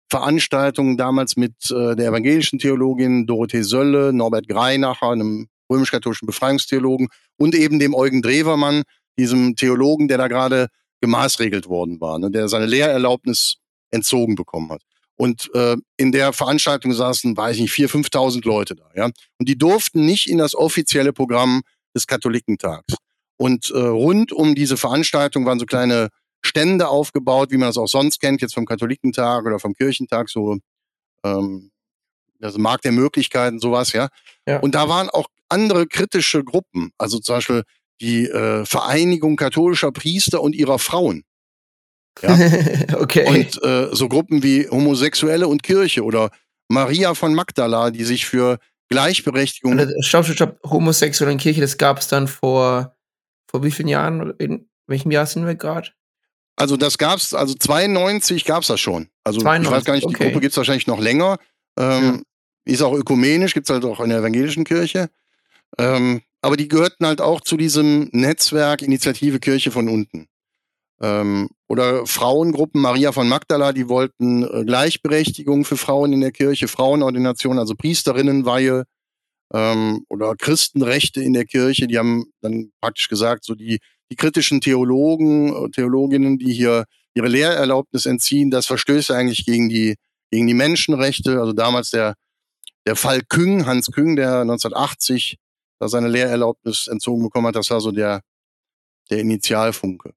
Speaker 1: Veranstaltung damals mit äh, der evangelischen Theologin Dorothee Sölle, Norbert Greinacher, einem römisch-katholischen Befreiungstheologen und eben dem Eugen Drewermann, diesem Theologen, der da gerade gemaßregelt worden war, ne, der seine Lehrerlaubnis entzogen bekommen hat. Und äh, in der Veranstaltung saßen, weiß ich nicht, 4.000, 5.000 Leute da. Ja? Und die durften nicht in das offizielle Programm des Katholikentags. Und äh, rund um diese Veranstaltung waren so kleine Stände aufgebaut, wie man das auch sonst kennt, jetzt vom Katholikentag oder vom Kirchentag, so ähm, also Markt der Möglichkeiten, sowas, ja.
Speaker 3: Ja.
Speaker 1: Und da waren auch andere kritische Gruppen, also zum Beispiel die äh, Vereinigung katholischer Priester und ihrer Frauen. Ja.
Speaker 3: okay.
Speaker 1: Und äh, so Gruppen wie Homosexuelle und Kirche oder Maria von Magdala, die sich für Gleichberechtigung.
Speaker 3: Und, stopp, stopp, stopp. Homosexuelle in Kirche, das gab es dann vor, vor wie vielen Jahren? In welchem Jahr sind wir gerade?
Speaker 1: Also das gab's, also 92 gab's das schon. Also ich
Speaker 3: 92,
Speaker 1: weiß gar nicht, die
Speaker 3: okay.
Speaker 1: Gruppe gibt's wahrscheinlich noch länger. Ähm, Ist auch ökumenisch, gibt's halt auch in der evangelischen Kirche. Ähm, aber die gehörten halt auch zu diesem Netzwerk Initiative Kirche von unten. Ähm, oder Frauengruppen, Maria von Magdala, die wollten äh, Gleichberechtigung für Frauen in der Kirche, Frauenordination, also Priesterinnenweihe ähm, oder Christenrechte in der Kirche. Die haben dann praktisch gesagt, so die, die kritischen Theologen, äh, Theologinnen, die hier ihre Lehrerlaubnis entziehen, das verstößt eigentlich gegen die, gegen die Menschenrechte. Also damals der, der Fall Küng, Hans Küng, der 1980 da seine Lehrerlaubnis entzogen bekommen hat, das war so der, der Initialfunke.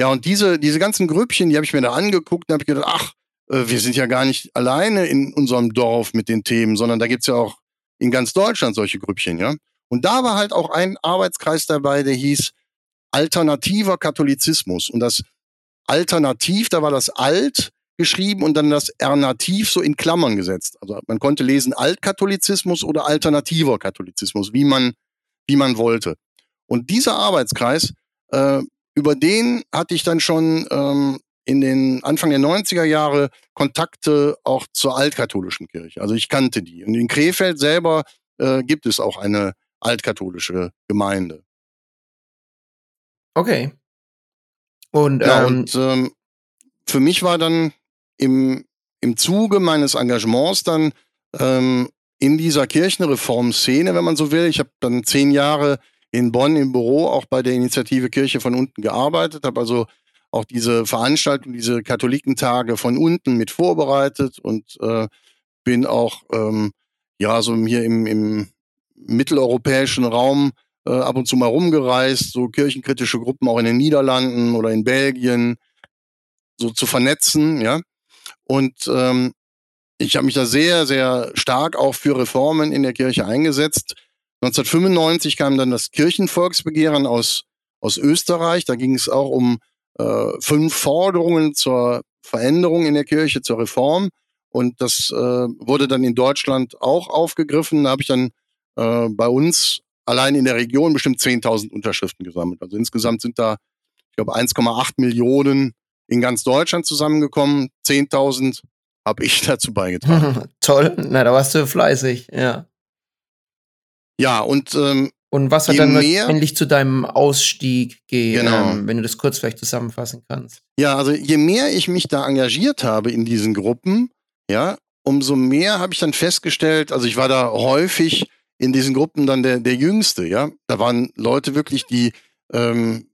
Speaker 1: Ja, und diese, diese ganzen Grüppchen, die habe ich mir da angeguckt und habe gedacht, ach, äh, wir sind ja gar nicht alleine in unserem Dorf mit den Themen, sondern da gibt's ja auch in ganz Deutschland solche Grüppchen, ja. Und da war halt auch ein Arbeitskreis dabei, der hieß Alternativer Katholizismus. Und das Alternativ, da war das Alt geschrieben und dann das Ernativ so in Klammern gesetzt. Also man konnte lesen Altkatholizismus oder alternativer Katholizismus, wie man, wie man wollte. Und dieser Arbeitskreis, äh, über den hatte ich dann schon ähm, in den Anfang der 90er Jahre Kontakte auch zur altkatholischen Kirche. Also ich kannte die. Und in Krefeld selber äh, gibt es auch eine altkatholische Gemeinde.
Speaker 3: Okay. Und,
Speaker 1: Ja,
Speaker 3: ähm,
Speaker 1: und ähm, für mich war dann im, im Zuge meines Engagements dann ähm, in dieser Kirchenreformszene, wenn man so will, ich habe dann zehn Jahre in Bonn im Büro auch bei der Initiative Kirche von unten gearbeitet, habe also auch diese Veranstaltung, diese Katholikentage von unten mit vorbereitet und äh, bin auch ähm, ja so hier im, im mitteleuropäischen Raum äh, ab und zu mal rumgereist, so kirchenkritische Gruppen auch in den Niederlanden oder in Belgien so zu vernetzen, ja. Und ähm, ich habe mich da sehr, sehr stark auch für Reformen in der Kirche eingesetzt. 1995 kam dann das Kirchenvolksbegehren aus, aus Österreich. Da ging es auch um äh, fünf Forderungen zur Veränderung in der Kirche, zur Reform. Und das äh, wurde dann in Deutschland auch aufgegriffen. Da habe ich dann äh, bei uns allein in der Region bestimmt 10.000 Unterschriften gesammelt. Also insgesamt sind da, ich glaube, 1,8 Millionen in ganz Deutschland zusammengekommen. 10.000 habe ich dazu beigetragen.
Speaker 3: toll. Na, da warst du fleißig, ja.
Speaker 1: Ja, und ähm,
Speaker 3: Und was hat dann endlich zu deinem Ausstieg gegeben,
Speaker 1: Genau.
Speaker 3: ähm, wenn du das kurz vielleicht zusammenfassen kannst?
Speaker 1: Ja, also je mehr ich mich da engagiert habe in diesen Gruppen, ja, umso mehr habe ich dann festgestellt, also ich war da häufig in diesen Gruppen dann der, der Jüngste, ja. Da waren Leute wirklich, die ähm,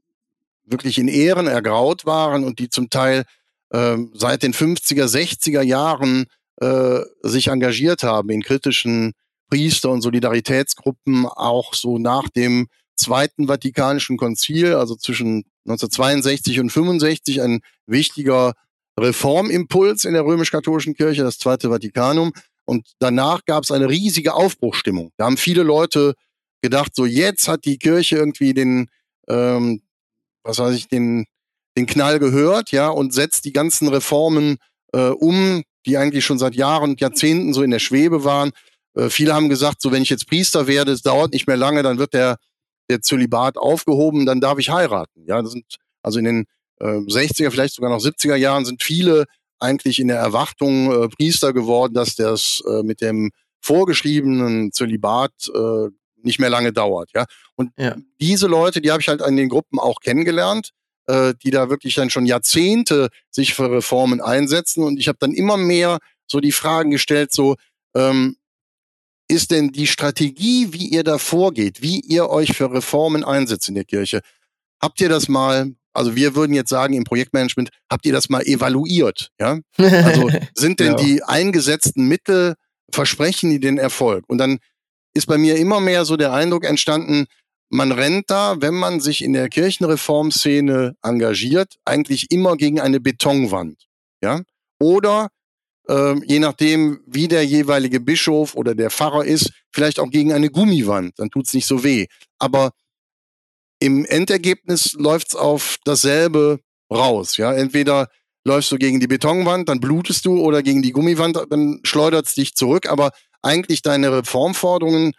Speaker 1: wirklich in Ehren ergraut waren und die zum Teil, äh, äh, seit den 50er, 60er Jahren äh, sich engagiert haben in kritischen Priester- und Solidaritätsgruppen, auch so nach dem Zweiten Vatikanischen Konzil, also zwischen 1962 und 65, ein wichtiger Reformimpuls in der römisch-katholischen Kirche, das Zweite Vatikanum. Und danach gab es eine riesige Aufbruchstimmung. Da haben viele Leute gedacht, so jetzt hat die Kirche irgendwie den, ähm, was weiß ich, den, den Knall gehört, ja, und setzt die ganzen Reformen äh, um, die eigentlich schon seit Jahren und Jahrzehnten so in der Schwebe waren. Äh, viele haben gesagt, so wenn ich jetzt Priester werde, es dauert nicht mehr lange, dann wird der, der Zölibat aufgehoben, dann darf ich heiraten. Ja, das sind also in den äh, 60er, vielleicht sogar noch 70er Jahren sind viele eigentlich in der Erwartung äh, Priester geworden, dass das äh, mit dem vorgeschriebenen Zölibat äh, nicht mehr lange dauert. Ja, und ja. diese Leute, die habe ich halt in den Gruppen auch kennengelernt äh, die da wirklich dann schon Jahrzehnte sich für Reformen einsetzen. Und ich habe dann immer mehr so die Fragen gestellt, so, ähm, ist denn die Strategie, wie ihr da vorgeht, wie ihr euch für Reformen einsetzt in der Kirche, habt ihr das mal, also wir würden jetzt sagen im Projektmanagement, habt ihr das mal evaluiert? Ja? Also sind denn ja. die eingesetzten Mittel, versprechen die den Erfolg? Und dann ist bei mir immer mehr so der Eindruck entstanden, man rennt da, wenn man sich in der Kirchenreformszene engagiert, eigentlich immer gegen eine Betonwand. Ja? Oder äh, je nachdem, wie der jeweilige Bischof oder der Pfarrer ist, vielleicht auch gegen eine Gummiwand, dann tut's nicht so weh. Aber im Endergebnis läuft's auf dasselbe raus. Ja? Entweder läufst du gegen die Betonwand, dann blutest du, oder gegen die Gummiwand, dann schleudert's dich zurück. Aber eigentlich deine Reformforderungen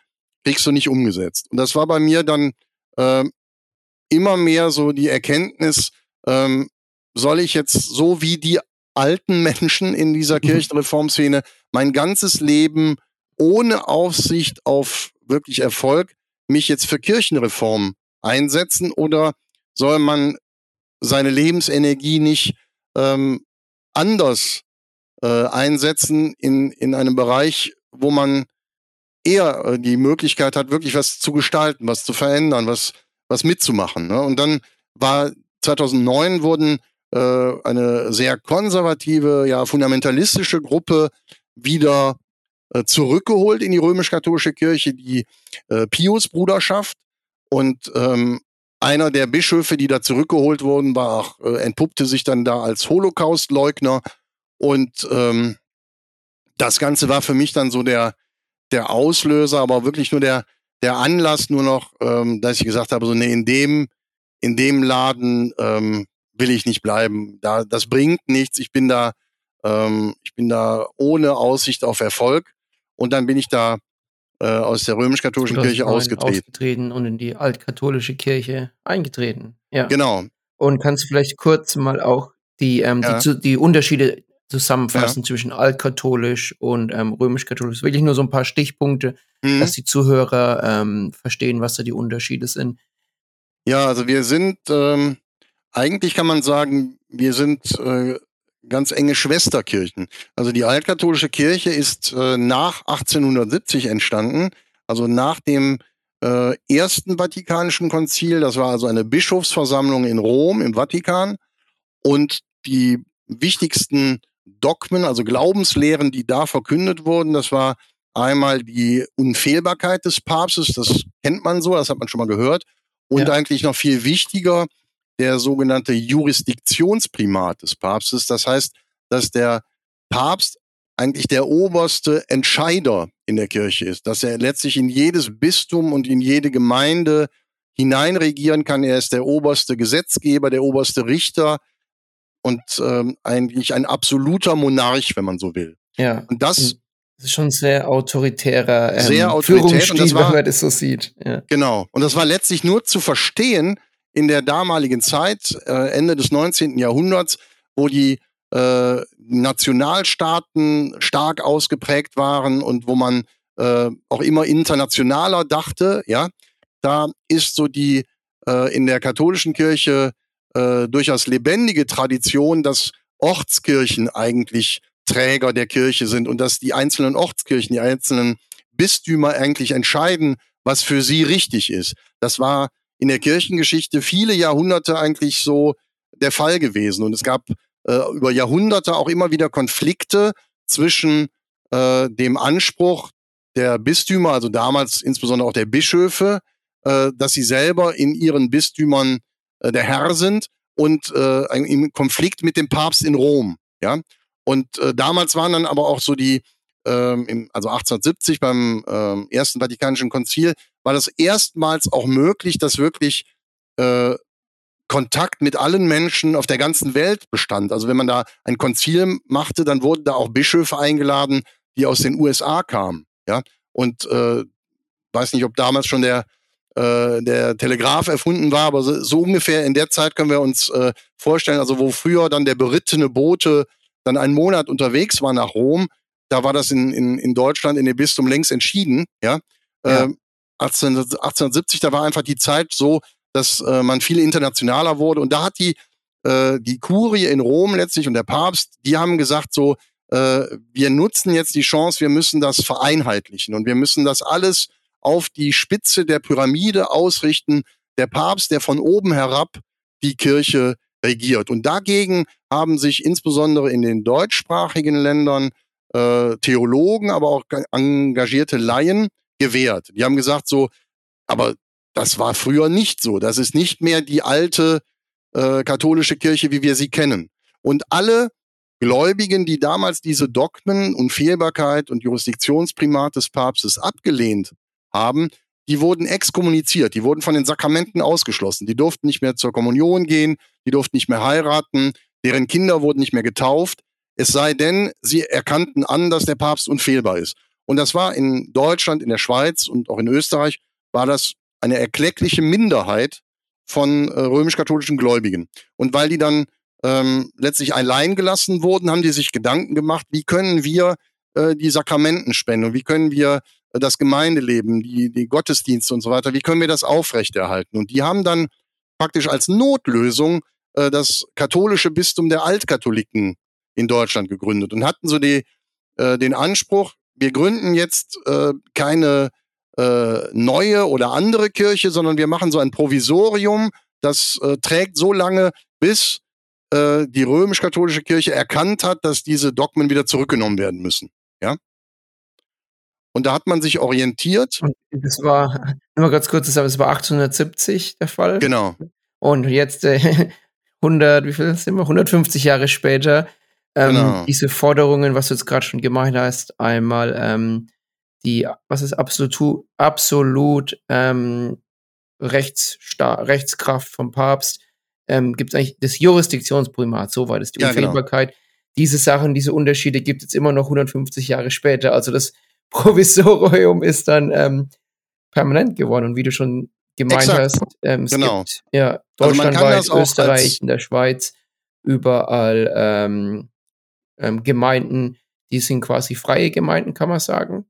Speaker 1: kriegst du nicht umgesetzt. Und das war bei mir dann äh, immer mehr so die Erkenntnis, ähm, soll ich jetzt so wie die alten Menschen in dieser mhm. Kirchenreformszene mein ganzes Leben ohne Aufsicht auf wirklich Erfolg mich jetzt für Kirchenreform einsetzen oder soll man seine Lebensenergie nicht ähm, anders äh, einsetzen in, in einem Bereich, wo man eher äh, die Möglichkeit hat, wirklich was zu gestalten, was zu verändern, was, was mitzumachen. Ne? Und dann war 2009 wurden eine sehr konservative, ja fundamentalistische Gruppe wieder äh, zurückgeholt in die römisch-katholische Kirche, die äh, Pius-Bruderschaft. Und ähm, einer der Bischöfe, die da zurückgeholt wurden, war äh, entpuppte sich dann da als Holocaust-Leugner. Und ähm, das Ganze war für mich dann so der, der Auslöser, aber wirklich nur der, der Anlass nur noch, ähm, dass ich gesagt habe, so nee, in dem, in dem Laden ähm, will ich nicht bleiben. Da, das bringt nichts. Ich bin da, ähm, ich bin da ohne Aussicht auf Erfolg. Und dann bin ich da äh, aus der römisch-katholischen Kirche ausgetreten.
Speaker 3: ausgetreten und in die altkatholische Kirche eingetreten. Ja.
Speaker 1: Genau.
Speaker 3: Und kannst du vielleicht kurz mal auch die, ähm, ja. die, die Unterschiede zusammenfassen ja. zwischen altkatholisch und ähm, römisch-katholisch. Wirklich nur so ein paar Stichpunkte, mhm. dass die Zuhörer ähm, verstehen, was da die Unterschiede sind.
Speaker 1: Ja, also wir sind, ähm, eigentlich kann man sagen, wir sind äh, ganz enge Schwesterkirchen. Also die altkatholische Kirche ist äh, nach 1870 entstanden, also nach dem äh, ersten Vatikanischen Konzil. Das war also eine Bischofsversammlung in Rom im Vatikan. Und die wichtigsten Dogmen, also Glaubenslehren, die da verkündet wurden. Das war einmal die Unfehlbarkeit des Papstes, das kennt man so, das hat man schon mal gehört. Und ja. eigentlich noch viel wichtiger, der sogenannte Jurisdiktionsprimat des Papstes. Das heißt, dass der Papst eigentlich der oberste Entscheider in der Kirche ist, dass er letztlich in jedes Bistum und in jede Gemeinde hineinregieren kann. Er ist der oberste Gesetzgeber, der oberste Richter, und ähm, eigentlich ein absoluter Monarch, wenn man so will.
Speaker 3: Ja.
Speaker 1: Und das,
Speaker 3: das ist schon sehr autoritärer
Speaker 1: ähm, sehr autoritär,
Speaker 3: und das war, wenn man das so sieht. Ja.
Speaker 1: Genau. Und das war letztlich nur zu verstehen in der damaligen Zeit, äh, Ende des 19. Jahrhunderts, wo die äh, Nationalstaaten stark ausgeprägt waren und wo man äh, auch immer internationaler dachte, ja, da ist so die äh, in der katholischen Kirche äh, durchaus lebendige Tradition, dass Ortskirchen eigentlich Träger der Kirche sind und dass die einzelnen Ortskirchen, die einzelnen Bistümer eigentlich entscheiden, was für sie richtig ist. Das war in der Kirchengeschichte viele Jahrhunderte eigentlich so der Fall gewesen. Und es gab äh, über Jahrhunderte auch immer wieder Konflikte zwischen äh, dem Anspruch der Bistümer, also damals insbesondere auch der Bischöfe, äh, dass sie selber in ihren Bistümern äh, der Herr sind und äh, im Konflikt mit dem Papst in Rom. Ja, und äh, damals waren dann aber auch so die, ähm, im, also 1870 beim ähm, ersten Vatikanischen Konzil war das erstmals auch möglich, dass wirklich äh, Kontakt mit allen Menschen auf der ganzen Welt bestand. Also wenn man da ein Konzil machte, dann wurden da auch Bischöfe eingeladen, die aus den USA kamen. Ja, und äh, weiß nicht, ob damals schon der äh, der Telegraph erfunden war, aber so, so, ungefähr in der Zeit können wir uns äh, vorstellen, also wo früher dann der berittene Bote dann einen Monat unterwegs war nach Rom, da war das in, in, in Deutschland in dem Bistum längst entschieden, ja. ja. Äh, 18, 1870, da war einfach die Zeit so, dass äh, man viel internationaler wurde und da hat die äh, die Kurie in Rom letztlich und der Papst, die haben gesagt so, äh, wir nutzen jetzt die Chance, wir müssen das vereinheitlichen und wir müssen das alles auf die Spitze der Pyramide ausrichten. Der Papst, der von oben herab die Kirche regiert. Und dagegen haben sich insbesondere in den deutschsprachigen Ländern äh, Theologen, aber auch engagierte Laien gewehrt. Die haben gesagt so, aber das war früher nicht so. Das ist nicht mehr die alte äh, katholische Kirche, wie wir sie kennen. Und alle Gläubigen, die damals diese Dogmen, Unfehlbarkeit und Jurisdiktionsprimat des Papstes abgelehnt haben, die wurden exkommuniziert, die wurden von den Sakramenten ausgeschlossen. Die durften nicht mehr zur Kommunion gehen, die durften nicht mehr heiraten, deren Kinder wurden nicht mehr getauft, es sei denn, sie erkannten an, dass der Papst unfehlbar ist. Und das war in Deutschland, in der Schweiz und auch in Österreich, war das eine erkleckliche Minderheit von äh, römisch-katholischen Gläubigen. Und weil die dann ähm, letztlich allein gelassen wurden, haben die sich Gedanken gemacht, wie können wir äh, die Sakramenten spenden wie können wir das Gemeindeleben, die, die Gottesdienste und so weiter, wie können wir das aufrechterhalten? Und die haben dann praktisch als Notlösung äh, das katholische Bistum der Altkatholiken in Deutschland gegründet und hatten so die, äh, den Anspruch, wir gründen jetzt äh, keine äh, neue oder andere Kirche, sondern wir machen so ein Provisorium, das äh, trägt so lange, bis äh, die römisch-katholische Kirche erkannt hat, dass diese Dogmen wieder zurückgenommen werden müssen. Ja? Und da hat man sich orientiert.
Speaker 3: Und das war, nur ganz kurz, das war 1870 der Fall.
Speaker 1: Genau.
Speaker 3: Und jetzt äh, 100, wie viel sind wir? 150 Jahre später, ähm, genau. diese Forderungen, was du jetzt gerade schon gemeint hast, einmal ähm, die, was ist absolut, absolut ähm, Rechtskraft vom Papst, ähm, gibt es eigentlich das Jurisdiktionsprimat, so war das die ja, genau. Unfehlbarkeit. Genau. Diese Sachen, diese Unterschiede gibt es immer noch 150 Jahre später. Also das Provisorium ist dann ähm, permanent geworden. Und wie du schon gemeint Exakt. hast, ähm, es genau. gibt ja deutschlandweit, also Österreich, in der Schweiz, überall ähm, ähm, Gemeinden, die sind quasi freie Gemeinden, kann man sagen.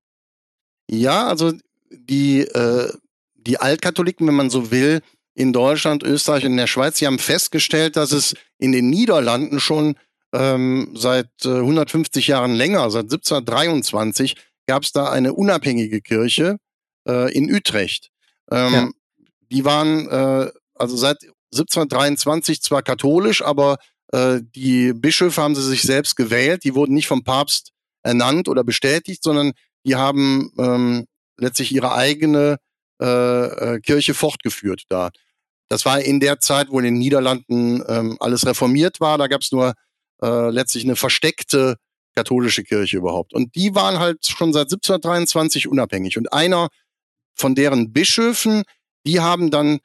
Speaker 1: Ja, also die, äh, die Altkatholiken, wenn man so will, in Deutschland, Österreich und in der Schweiz, die haben festgestellt, dass es in den Niederlanden schon ähm, seit äh, 150 Jahren länger, seit 1723, gab es da eine unabhängige Kirche äh, in Utrecht. Ähm, ja. Die waren äh, also seit 1723 zwar katholisch, aber äh, die Bischöfe haben sie sich selbst gewählt. Die wurden nicht vom Papst ernannt oder bestätigt, sondern die haben ähm, letztlich ihre eigene äh, äh, Kirche fortgeführt da. Das war in der Zeit, wo in den Niederlanden ähm, alles reformiert war. Da gab es nur äh, letztlich eine versteckte katholische Kirche überhaupt. Und die waren halt schon seit 1723 unabhängig. Und einer von deren Bischöfen, die haben dann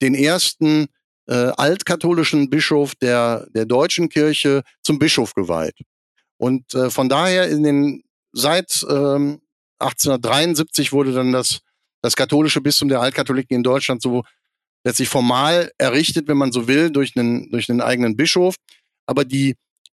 Speaker 1: den ersten äh, altkatholischen Bischof der, der deutschen Kirche zum Bischof geweiht. Und äh, von daher in den seit ähm, 1873 wurde dann das, das katholische Bistum der Altkatholiken in Deutschland so letztlich formal errichtet, wenn man so will, durch einen, durch einen eigenen Bischof. Aber die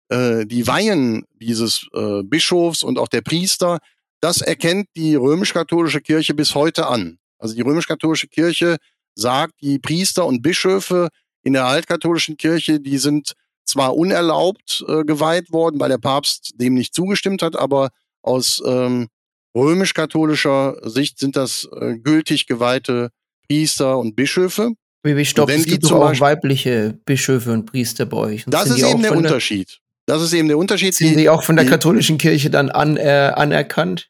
Speaker 1: äh, die Weihen dieses äh, Bischofs und auch der Priester, das erkennt die römisch-katholische Kirche bis heute an. Also die römisch-katholische Kirche sagt, die Priester und Bischöfe in der altkatholischen Kirche, die sind zwar unerlaubt äh, geweiht worden, weil der Papst dem nicht zugestimmt hat, aber aus ähm, römisch-katholischer Sicht sind das äh, gültig geweihte Priester und Bischöfe.
Speaker 3: Wie, wie stopp,
Speaker 1: wenn
Speaker 3: es
Speaker 1: die
Speaker 3: gibt auch
Speaker 1: Beispiel-
Speaker 3: weibliche Bischöfe und Priester bei euch. Und
Speaker 1: Das ist eben der Unterschied. Das ist eben der Unterschied.
Speaker 3: Sind
Speaker 1: Die-
Speaker 3: die auch von der
Speaker 1: die-
Speaker 3: katholischen Kirche dann an, äh, anerkannt?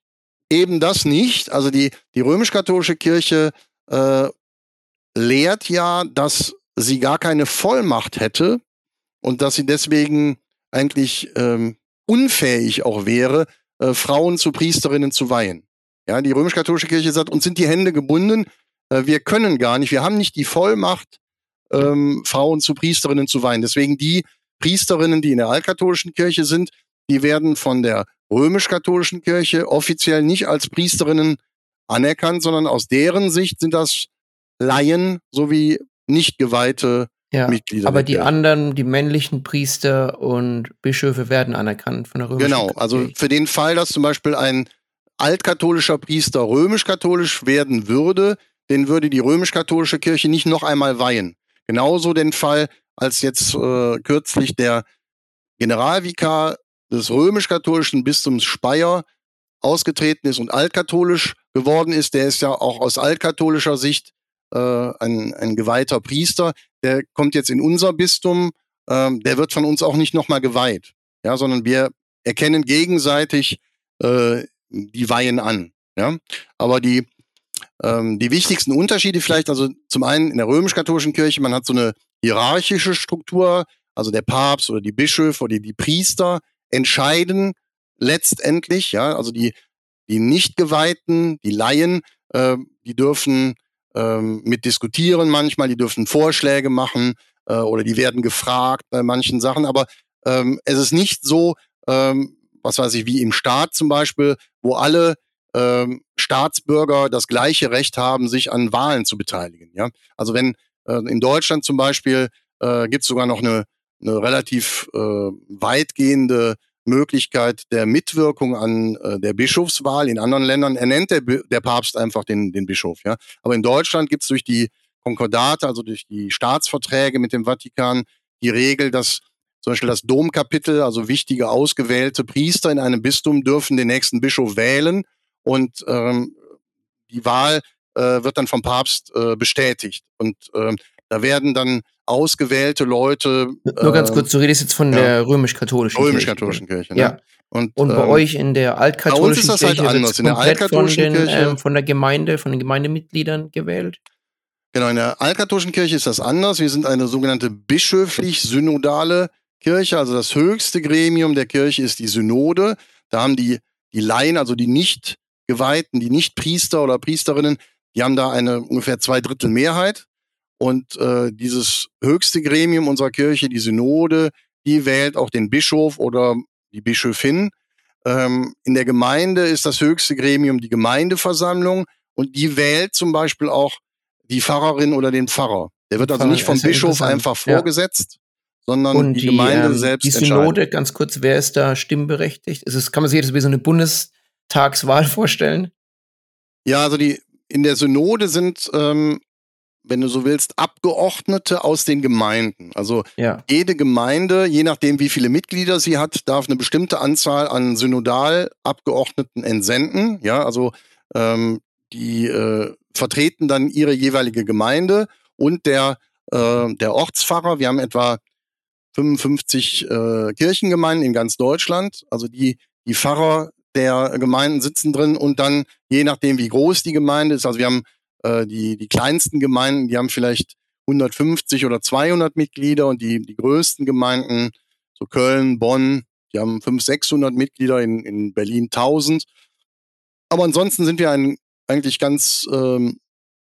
Speaker 1: eben das nicht. Also die, die römisch-katholische Kirche äh, lehrt ja, dass sie gar keine Vollmacht hätte und dass sie deswegen eigentlich ähm, unfähig auch wäre, äh, Frauen zu Priesterinnen zu weihen. Ja, die römisch-katholische Kirche sagt, uns sind die Hände gebunden, äh, wir können gar nicht, wir haben nicht die Vollmacht, ähm, Frauen zu Priesterinnen zu weihen. Deswegen die Priesterinnen, die in der altkatholischen Kirche sind, die werden von der römisch-katholischen Kirche offiziell nicht als Priesterinnen anerkannt, sondern aus deren Sicht sind das Laien sowie nicht geweihte
Speaker 3: Ja.
Speaker 1: Mitglieder.
Speaker 3: Aber die anderen, die männlichen Priester und Bischöfe werden anerkannt von der römischen
Speaker 1: Genau, also
Speaker 3: Kirche.
Speaker 1: für den Fall, dass zum Beispiel ein altkatholischer Priester römisch-katholisch werden würde, den würde die römisch-katholische Kirche nicht noch einmal weihen. Genauso den Fall, als jetzt äh, kürzlich der Generalvikar des römisch-katholischen Bistums Speyer ausgetreten ist und altkatholisch geworden ist, der ist ja auch aus altkatholischer Sicht äh, ein, ein geweihter Priester. Der kommt jetzt in unser Bistum, ähm, der wird von uns auch nicht nochmal geweiht, ja, sondern wir erkennen gegenseitig äh, die Weihen an. Ja? Aber die, ähm, die wichtigsten Unterschiede vielleicht, also zum einen in der römisch-katholischen Kirche, man hat so eine hierarchische Struktur, also der Papst oder die Bischöfe oder die Priester entscheiden letztendlich, ja, also die, die nicht geweihten, die Laien, äh, die dürfen ähm, mit diskutieren manchmal, die dürfen Vorschläge machen äh, oder die werden gefragt bei manchen Sachen, aber ähm, es ist nicht so, ähm, was weiß ich, wie im Staat zum Beispiel, wo alle ähm, Staatsbürger das gleiche Recht haben, sich an Wahlen zu beteiligen. Ja? Also wenn äh, in Deutschland zum Beispiel äh, gibt es sogar noch eine, eine relativ äh, weitgehende Möglichkeit der Mitwirkung an äh, der Bischofswahl. In anderen Ländern ernennt der, der Papst einfach den, den Bischof. Ja? Aber in Deutschland gibt es durch die Konkordate, also durch die Staatsverträge mit dem Vatikan, die Regel, dass zum Beispiel das Domkapitel, also wichtige ausgewählte Priester in einem Bistum dürfen den nächsten Bischof wählen und ähm, die Wahl äh, wird dann vom Papst äh, bestätigt. Und ähm, da werden dann ausgewählte Leute
Speaker 3: Nur ganz
Speaker 1: ähm,
Speaker 3: kurz, du redest jetzt von
Speaker 1: ja.
Speaker 3: der römisch-katholischen
Speaker 1: römisch-katholischen Kirche. Ne?
Speaker 3: Ja.
Speaker 1: Und,
Speaker 3: Und bei
Speaker 1: ähm,
Speaker 3: euch in der altkatholischen
Speaker 1: ist das halt
Speaker 3: Kirche
Speaker 1: anders. In der altkatholischen
Speaker 3: von, den,
Speaker 1: Kirche-
Speaker 3: ähm, von der Gemeinde, von den Gemeindemitgliedern gewählt?
Speaker 1: Genau, in der altkatholischen Kirche ist das anders. Wir sind eine sogenannte bischöflich-synodale Kirche. Also das höchste Gremium der Kirche ist die Synode. Da haben die, die Laien, also die nicht Geweihten, die nicht Priester oder Priesterinnen, die haben da eine ungefähr zwei Drittel Mehrheit. Und äh, dieses höchste Gremium unserer Kirche, die Synode, die wählt auch den Bischof oder die Bischöfin. Ähm, in der Gemeinde ist das höchste Gremium die Gemeindeversammlung und die wählt zum Beispiel auch die Pfarrerin oder den Pfarrer. Der wird also nicht vom
Speaker 3: ja
Speaker 1: Bischof einfach
Speaker 3: Ja.
Speaker 1: vorgesetzt, sondern
Speaker 3: Und
Speaker 1: die,
Speaker 3: die,
Speaker 1: Gemeinde
Speaker 3: ähm,
Speaker 1: selbst
Speaker 3: die. Synode, ganz kurz, wer ist da stimmberechtigt? Ist es, kann man sich das wie so eine Bundestagswahl vorstellen?
Speaker 1: Ja, also die in der Synode sind, ähm, wenn du so willst, Abgeordnete aus den Gemeinden. Also
Speaker 3: Ja.
Speaker 1: jede Gemeinde, je nachdem wie viele Mitglieder sie hat, darf eine bestimmte Anzahl an Synodalabgeordneten entsenden. Ja, also ähm, die äh, vertreten dann ihre jeweilige Gemeinde und der, äh, der Ortspfarrer. Wir haben etwa 55 äh, Kirchengemeinden in ganz Deutschland. Also die, die Pfarrer der Gemeinden sitzen drin und dann, je nachdem wie groß die Gemeinde ist, also wir haben äh, die, die kleinsten Gemeinden, die haben vielleicht 150 oder 200 Mitglieder und die, die größten Gemeinden, so Köln, Bonn, die haben 500, 600 Mitglieder, in, in Berlin 1000. Aber ansonsten sind wir ein, eigentlich ganz, ähm,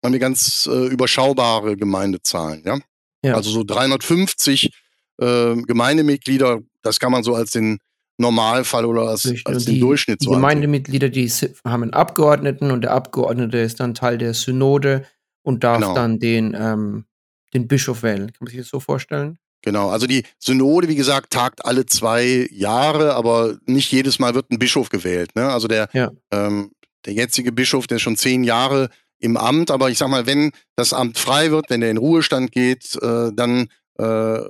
Speaker 1: haben wir ganz äh, überschaubare Gemeindezahlen, ja.
Speaker 3: Ja.
Speaker 1: Also so 350 äh, Gemeindemitglieder, das kann man so als den Normalfall oder als,
Speaker 3: Richtig.
Speaker 1: als den
Speaker 3: die,
Speaker 1: Durchschnitt
Speaker 3: die
Speaker 1: so.
Speaker 3: Gemeindemitglieder, die haben einen Abgeordneten und der Abgeordnete ist dann Teil der Synode und darf
Speaker 1: Genau.
Speaker 3: dann den, ähm, den Bischof wählen. Kann man sich das so vorstellen?
Speaker 1: Genau, also die Synode, wie gesagt, tagt alle zwei Jahre, aber nicht jedes Mal wird ein Bischof gewählt. Ne? Also der,
Speaker 3: Ja.
Speaker 1: ähm, der jetzige Bischof, der ist schon zehn Jahre im Amt, aber ich sag mal, wenn das Amt frei wird, wenn er in Ruhestand geht, äh, dann, äh,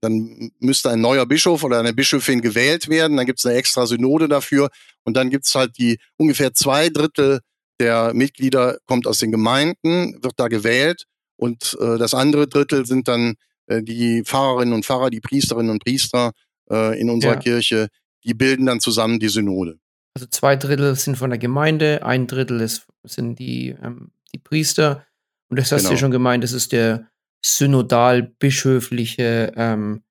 Speaker 1: dann müsste ein neuer Bischof oder eine Bischöfin gewählt werden. Dann gibt es eine extra Synode dafür und dann gibt es halt die ungefähr zwei Drittel der Mitglieder kommt aus den Gemeinden, wird da gewählt und äh, das andere Drittel sind dann äh, die Pfarrerinnen und Pfarrer, die Priesterinnen und Priester äh, in unserer
Speaker 3: Ja.
Speaker 1: Kirche, die bilden dann zusammen die Synode.
Speaker 3: Also zwei Drittel sind von der Gemeinde, ein Drittel ist, sind die, ähm, die Priester. Und das hast du ja
Speaker 1: Genau.
Speaker 3: schon gemeint, das ist der synodal-bischöfliche, ähm,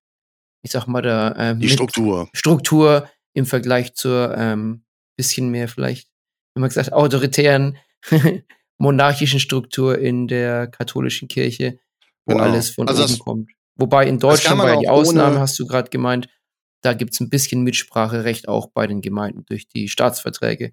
Speaker 3: ich sag mal, da, ähm,
Speaker 1: Die Struktur.
Speaker 3: Struktur im Vergleich zur ähm, bisschen mehr vielleicht, wie man gesagt, autoritären monarchischen Struktur in der katholischen Kirche, wo
Speaker 1: Genau.
Speaker 3: alles von
Speaker 1: Also
Speaker 3: oben kommt. Wobei in Deutschland war ja die Ausnahme, hast du gerade gemeint, da gibt es ein bisschen Mitspracherecht auch bei den Gemeinden durch die Staatsverträge.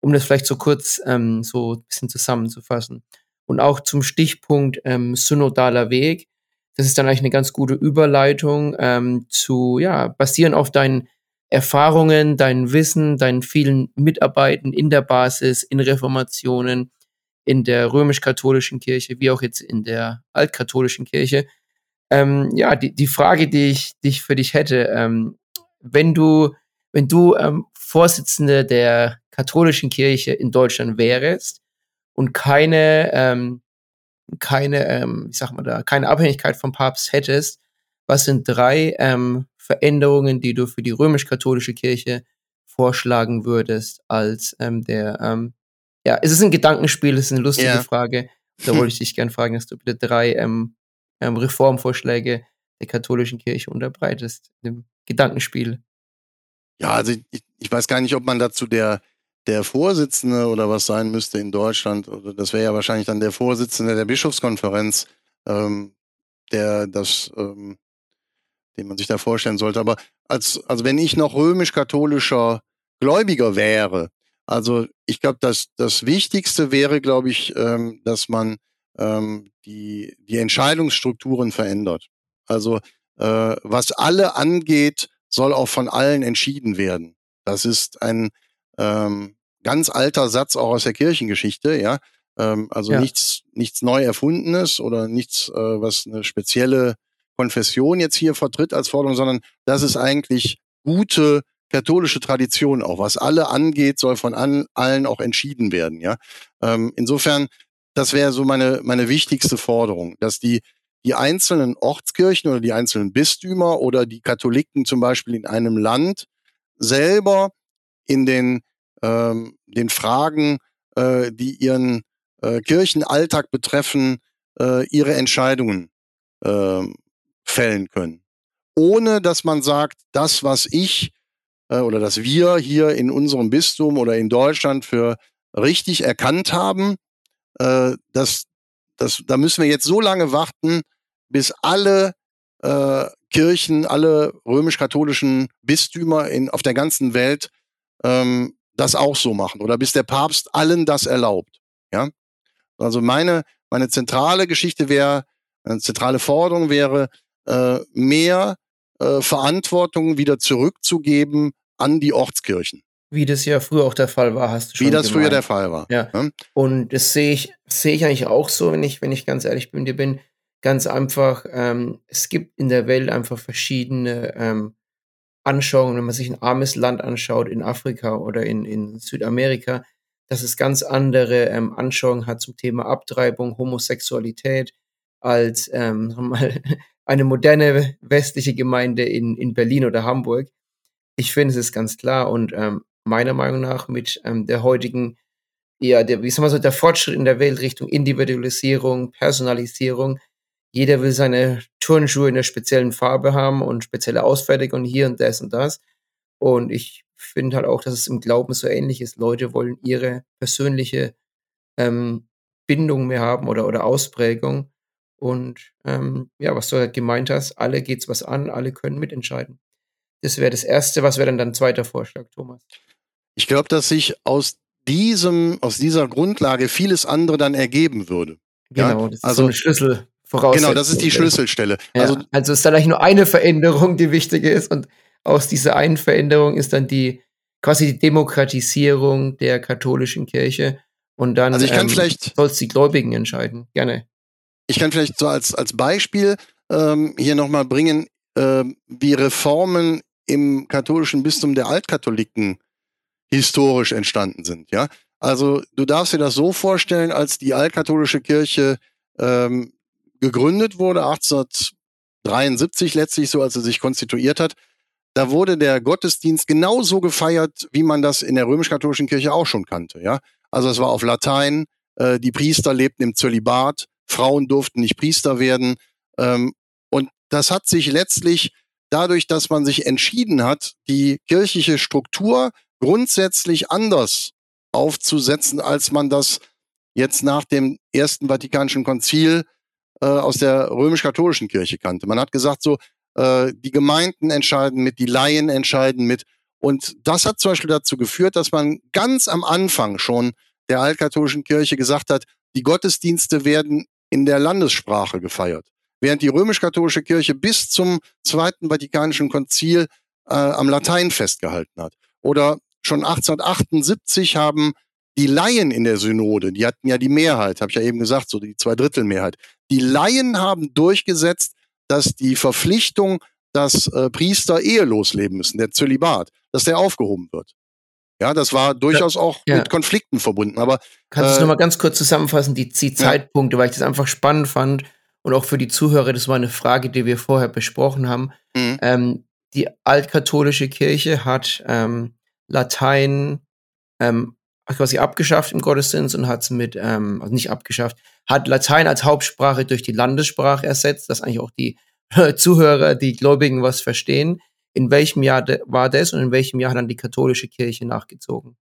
Speaker 3: Um das vielleicht so kurz ähm, so ein bisschen zusammenzufassen. Und auch zum Stichpunkt ähm, synodaler Weg. Das ist dann eigentlich eine ganz gute Überleitung ähm, zu, ja, basieren auf deinen Erfahrungen, dein Wissen, deinen vielen Mitarbeiten in der Basis, in Reformationen, in der römisch-katholischen Kirche, wie auch jetzt in der altkatholischen Kirche. Ähm, ja, die, die Frage, die ich, die ich für dich hätte, ähm, wenn du, wenn du ähm, Vorsitzende der katholischen Kirche in Deutschland wärst und keine, ähm, keine, ähm, ich sag mal da, keine Abhängigkeit vom Papst hättest, was sind drei ähm, Veränderungen, die du für die römisch-katholische Kirche vorschlagen würdest, als ähm, der, ähm, ja, es ist ein Gedankenspiel, es ist eine lustige
Speaker 1: Ja.
Speaker 3: Frage. Da wollte ich dich gern fragen, dass du bitte drei ähm, ähm, Reformvorschläge der katholischen Kirche unterbreitest, im Gedankenspiel.
Speaker 1: Ja, also ich, ich weiß gar nicht, ob man dazu der, der Vorsitzende oder was sein müsste in Deutschland. Oder das wäre ja wahrscheinlich dann der Vorsitzende der Bischofskonferenz, ähm, der das, ähm, den man sich da vorstellen sollte. Aber als, also wenn ich noch römisch-katholischer Gläubiger wäre, also ich glaube, das, das Wichtigste wäre, glaube ich, ähm, dass man ähm, die, die Entscheidungsstrukturen verändert. Also äh, was alle angeht, soll auch von allen entschieden werden. Das ist ein ähm, ganz alter Satz auch aus der Kirchengeschichte, ja. Ähm, also
Speaker 3: Ja.
Speaker 1: nichts, nichts neu erfundenes oder nichts, äh, was eine spezielle Konfession jetzt hier vertritt als Forderung, sondern das ist eigentlich gute katholische Tradition auch. Was alle angeht, soll von an, allen auch entschieden werden, ja. Ähm, insofern, das wäre so meine, meine wichtigste Forderung, dass die, die einzelnen Ortskirchen oder die einzelnen Bistümer oder die Katholiken zum Beispiel in einem Land selber in den, ähm, den Fragen, äh, die ihren äh, Kirchenalltag betreffen, äh, ihre Entscheidungen ähm, fällen können. Ohne dass man sagt, das, was ich äh, oder dass wir hier in unserem Bistum oder in Deutschland für richtig erkannt haben, äh, das, das, da müssen wir jetzt so lange warten, bis alle äh, Kirchen, alle römisch-katholischen Bistümer in, auf der ganzen Welt ähm, das auch so machen oder bis der Papst allen das erlaubt. Ja? Also meine, meine zentrale Geschichte wäre, eine zentrale Forderung wäre, äh, mehr äh, Verantwortung wieder zurückzugeben an die Ortskirchen,
Speaker 3: Wie das ja früher auch der Fall war, hast du schon
Speaker 1: wie das früher
Speaker 3: gemeint.
Speaker 1: der Fall war.
Speaker 3: Ja.
Speaker 1: Ja?
Speaker 3: Und das sehe ich, sehe ich eigentlich auch so, wenn ich, wenn ich ganz ehrlich mit dir bin. Ganz einfach, ähm, es gibt in der Welt einfach verschiedene ähm, Anschauungen, wenn man sich ein armes Land anschaut, in Afrika oder in, in Südamerika, dass es ganz andere ähm, Anschauungen hat zum Thema Abtreibung, Homosexualität, als ähm, eine moderne westliche Gemeinde in, in Berlin oder Hamburg. Ich finde, es ist ganz klar und ähm, meiner Meinung nach mit ähm, der heutigen ja, der, wie sagen wir so, der Fortschritt in der Welt Richtung Individualisierung, Personalisierung. Jeder will seine Turnschuhe in einer speziellen Farbe haben und spezielle Ausfertigung hier und das und das. Und ich finde halt auch, dass es im Glauben so ähnlich ist. Leute wollen ihre persönliche ähm, Bindung mehr haben oder, oder Ausprägung. Und ähm, ja, was du halt gemeint hast, alle geht's was an, alle können mitentscheiden. Das wäre das Erste. Was wäre dann dein zweiter Vorschlag, Thomas?
Speaker 1: Ich glaube, dass sich aus diesem, aus dieser Grundlage vieles andere dann ergeben würde. Ja,
Speaker 3: Genau, das ist
Speaker 1: also-
Speaker 3: so eine Schlüsselvoraussetzung.
Speaker 1: Genau, das ist die? Schlüsselstelle.
Speaker 3: Ja,
Speaker 1: Also
Speaker 3: also, ist dann eigentlich nur eine Veränderung, die wichtig ist. Und aus dieser einen Veränderung ist dann die quasi die Demokratisierung der katholischen Kirche. Und dann
Speaker 1: Also ich kann
Speaker 3: ähm,
Speaker 1: vielleicht-
Speaker 3: soll es die Gläubigen entscheiden. Gerne.
Speaker 1: ich kann vielleicht so als, als Beispiel ähm, hier nochmal bringen, ähm, wie Reformen im katholischen Bistum der Altkatholiken historisch entstanden sind. Ja, also du darfst dir das so vorstellen, als die altkatholische Kirche ähm, gegründet wurde, 1873 letztlich so, als er sich konstituiert hat, da wurde der Gottesdienst genauso gefeiert, wie man das in der römisch-katholischen Kirche auch schon kannte. Ja? Also es war auf Latein, äh, die Priester lebten im Zölibat, Frauen durften nicht Priester werden. Ähm, und das hat sich letztlich dadurch, dass man sich entschieden hat, die kirchliche Struktur grundsätzlich anders aufzusetzen, als man das jetzt nach dem Ersten Vatikanischen Konzil äh, aus der römisch-katholischen Kirche kannte. Man hat gesagt, so, äh, die Gemeinden entscheiden mit, die Laien entscheiden mit. Und das hat zum Beispiel dazu geführt, dass man ganz am Anfang schon der altkatholischen Kirche gesagt hat, die Gottesdienste werden in der Landessprache gefeiert. Während die römisch-katholische Kirche bis zum Zweiten Vatikanischen Konzil äh, am Latein festgehalten hat. Oder schon 1878 haben die Laien in der Synode, die hatten ja die Mehrheit, habe ich ja eben gesagt, so die Zweidrittelmehrheit. Die Laien haben durchgesetzt, dass die Verpflichtung, dass äh, Priester ehelos leben müssen, der Zölibat, dass der aufgehoben wird. Ja, das war durchaus auch ja. mit Konflikten verbunden. Aber
Speaker 3: kannst du äh, noch mal ganz kurz zusammenfassen die, die Zeitpunkte, ja. weil ich das einfach spannend fand und auch für die Zuhörer. Das war eine Frage, die wir vorher besprochen haben. Mhm. Ähm, die altkatholische Kirche hat ähm, Latein ähm, quasi abgeschafft im Gottesdienst und hat es mit, ähm, also nicht abgeschafft, hat Latein als Hauptsprache durch die Landessprache ersetzt, dass eigentlich auch die Zuhörer, die Gläubigen was verstehen. In welchem Jahr war das und in welchem Jahr hat dann die katholische Kirche nachgezogen?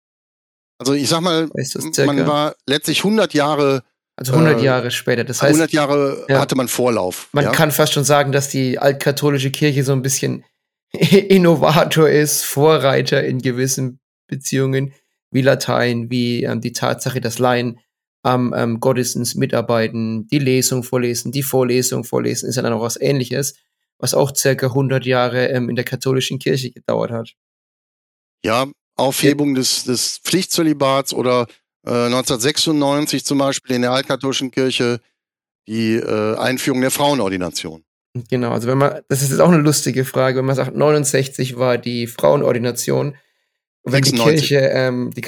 Speaker 1: Also ich sag mal, man war letztlich 100 Jahre
Speaker 3: also 100 äh, Jahre später. Das heißt,
Speaker 1: 100 Jahre ja, hatte man Vorlauf.
Speaker 3: Man ja? kann fast schon sagen, dass die altkatholische Kirche so ein bisschen Innovator ist, Vorreiter in gewissen Beziehungen wie Latein, wie ähm, die Tatsache, dass Laien am ähm, Gottesdienst mitarbeiten, die Lesung vorlesen, die Vorlesung vorlesen, ist ja dann auch was ähnliches, was auch circa 100 Jahre ähm, in der katholischen Kirche gedauert hat.
Speaker 1: Ja, Aufhebung des, des Pflichtzölibats oder äh, 1996 zum Beispiel in der altkatholischen Kirche die äh, Einführung der Frauenordination.
Speaker 3: Genau, also wenn man, das ist jetzt auch eine lustige Frage, wenn man sagt, 69 war die Frauenordination, wenn 96. die Kirche, ähm, die,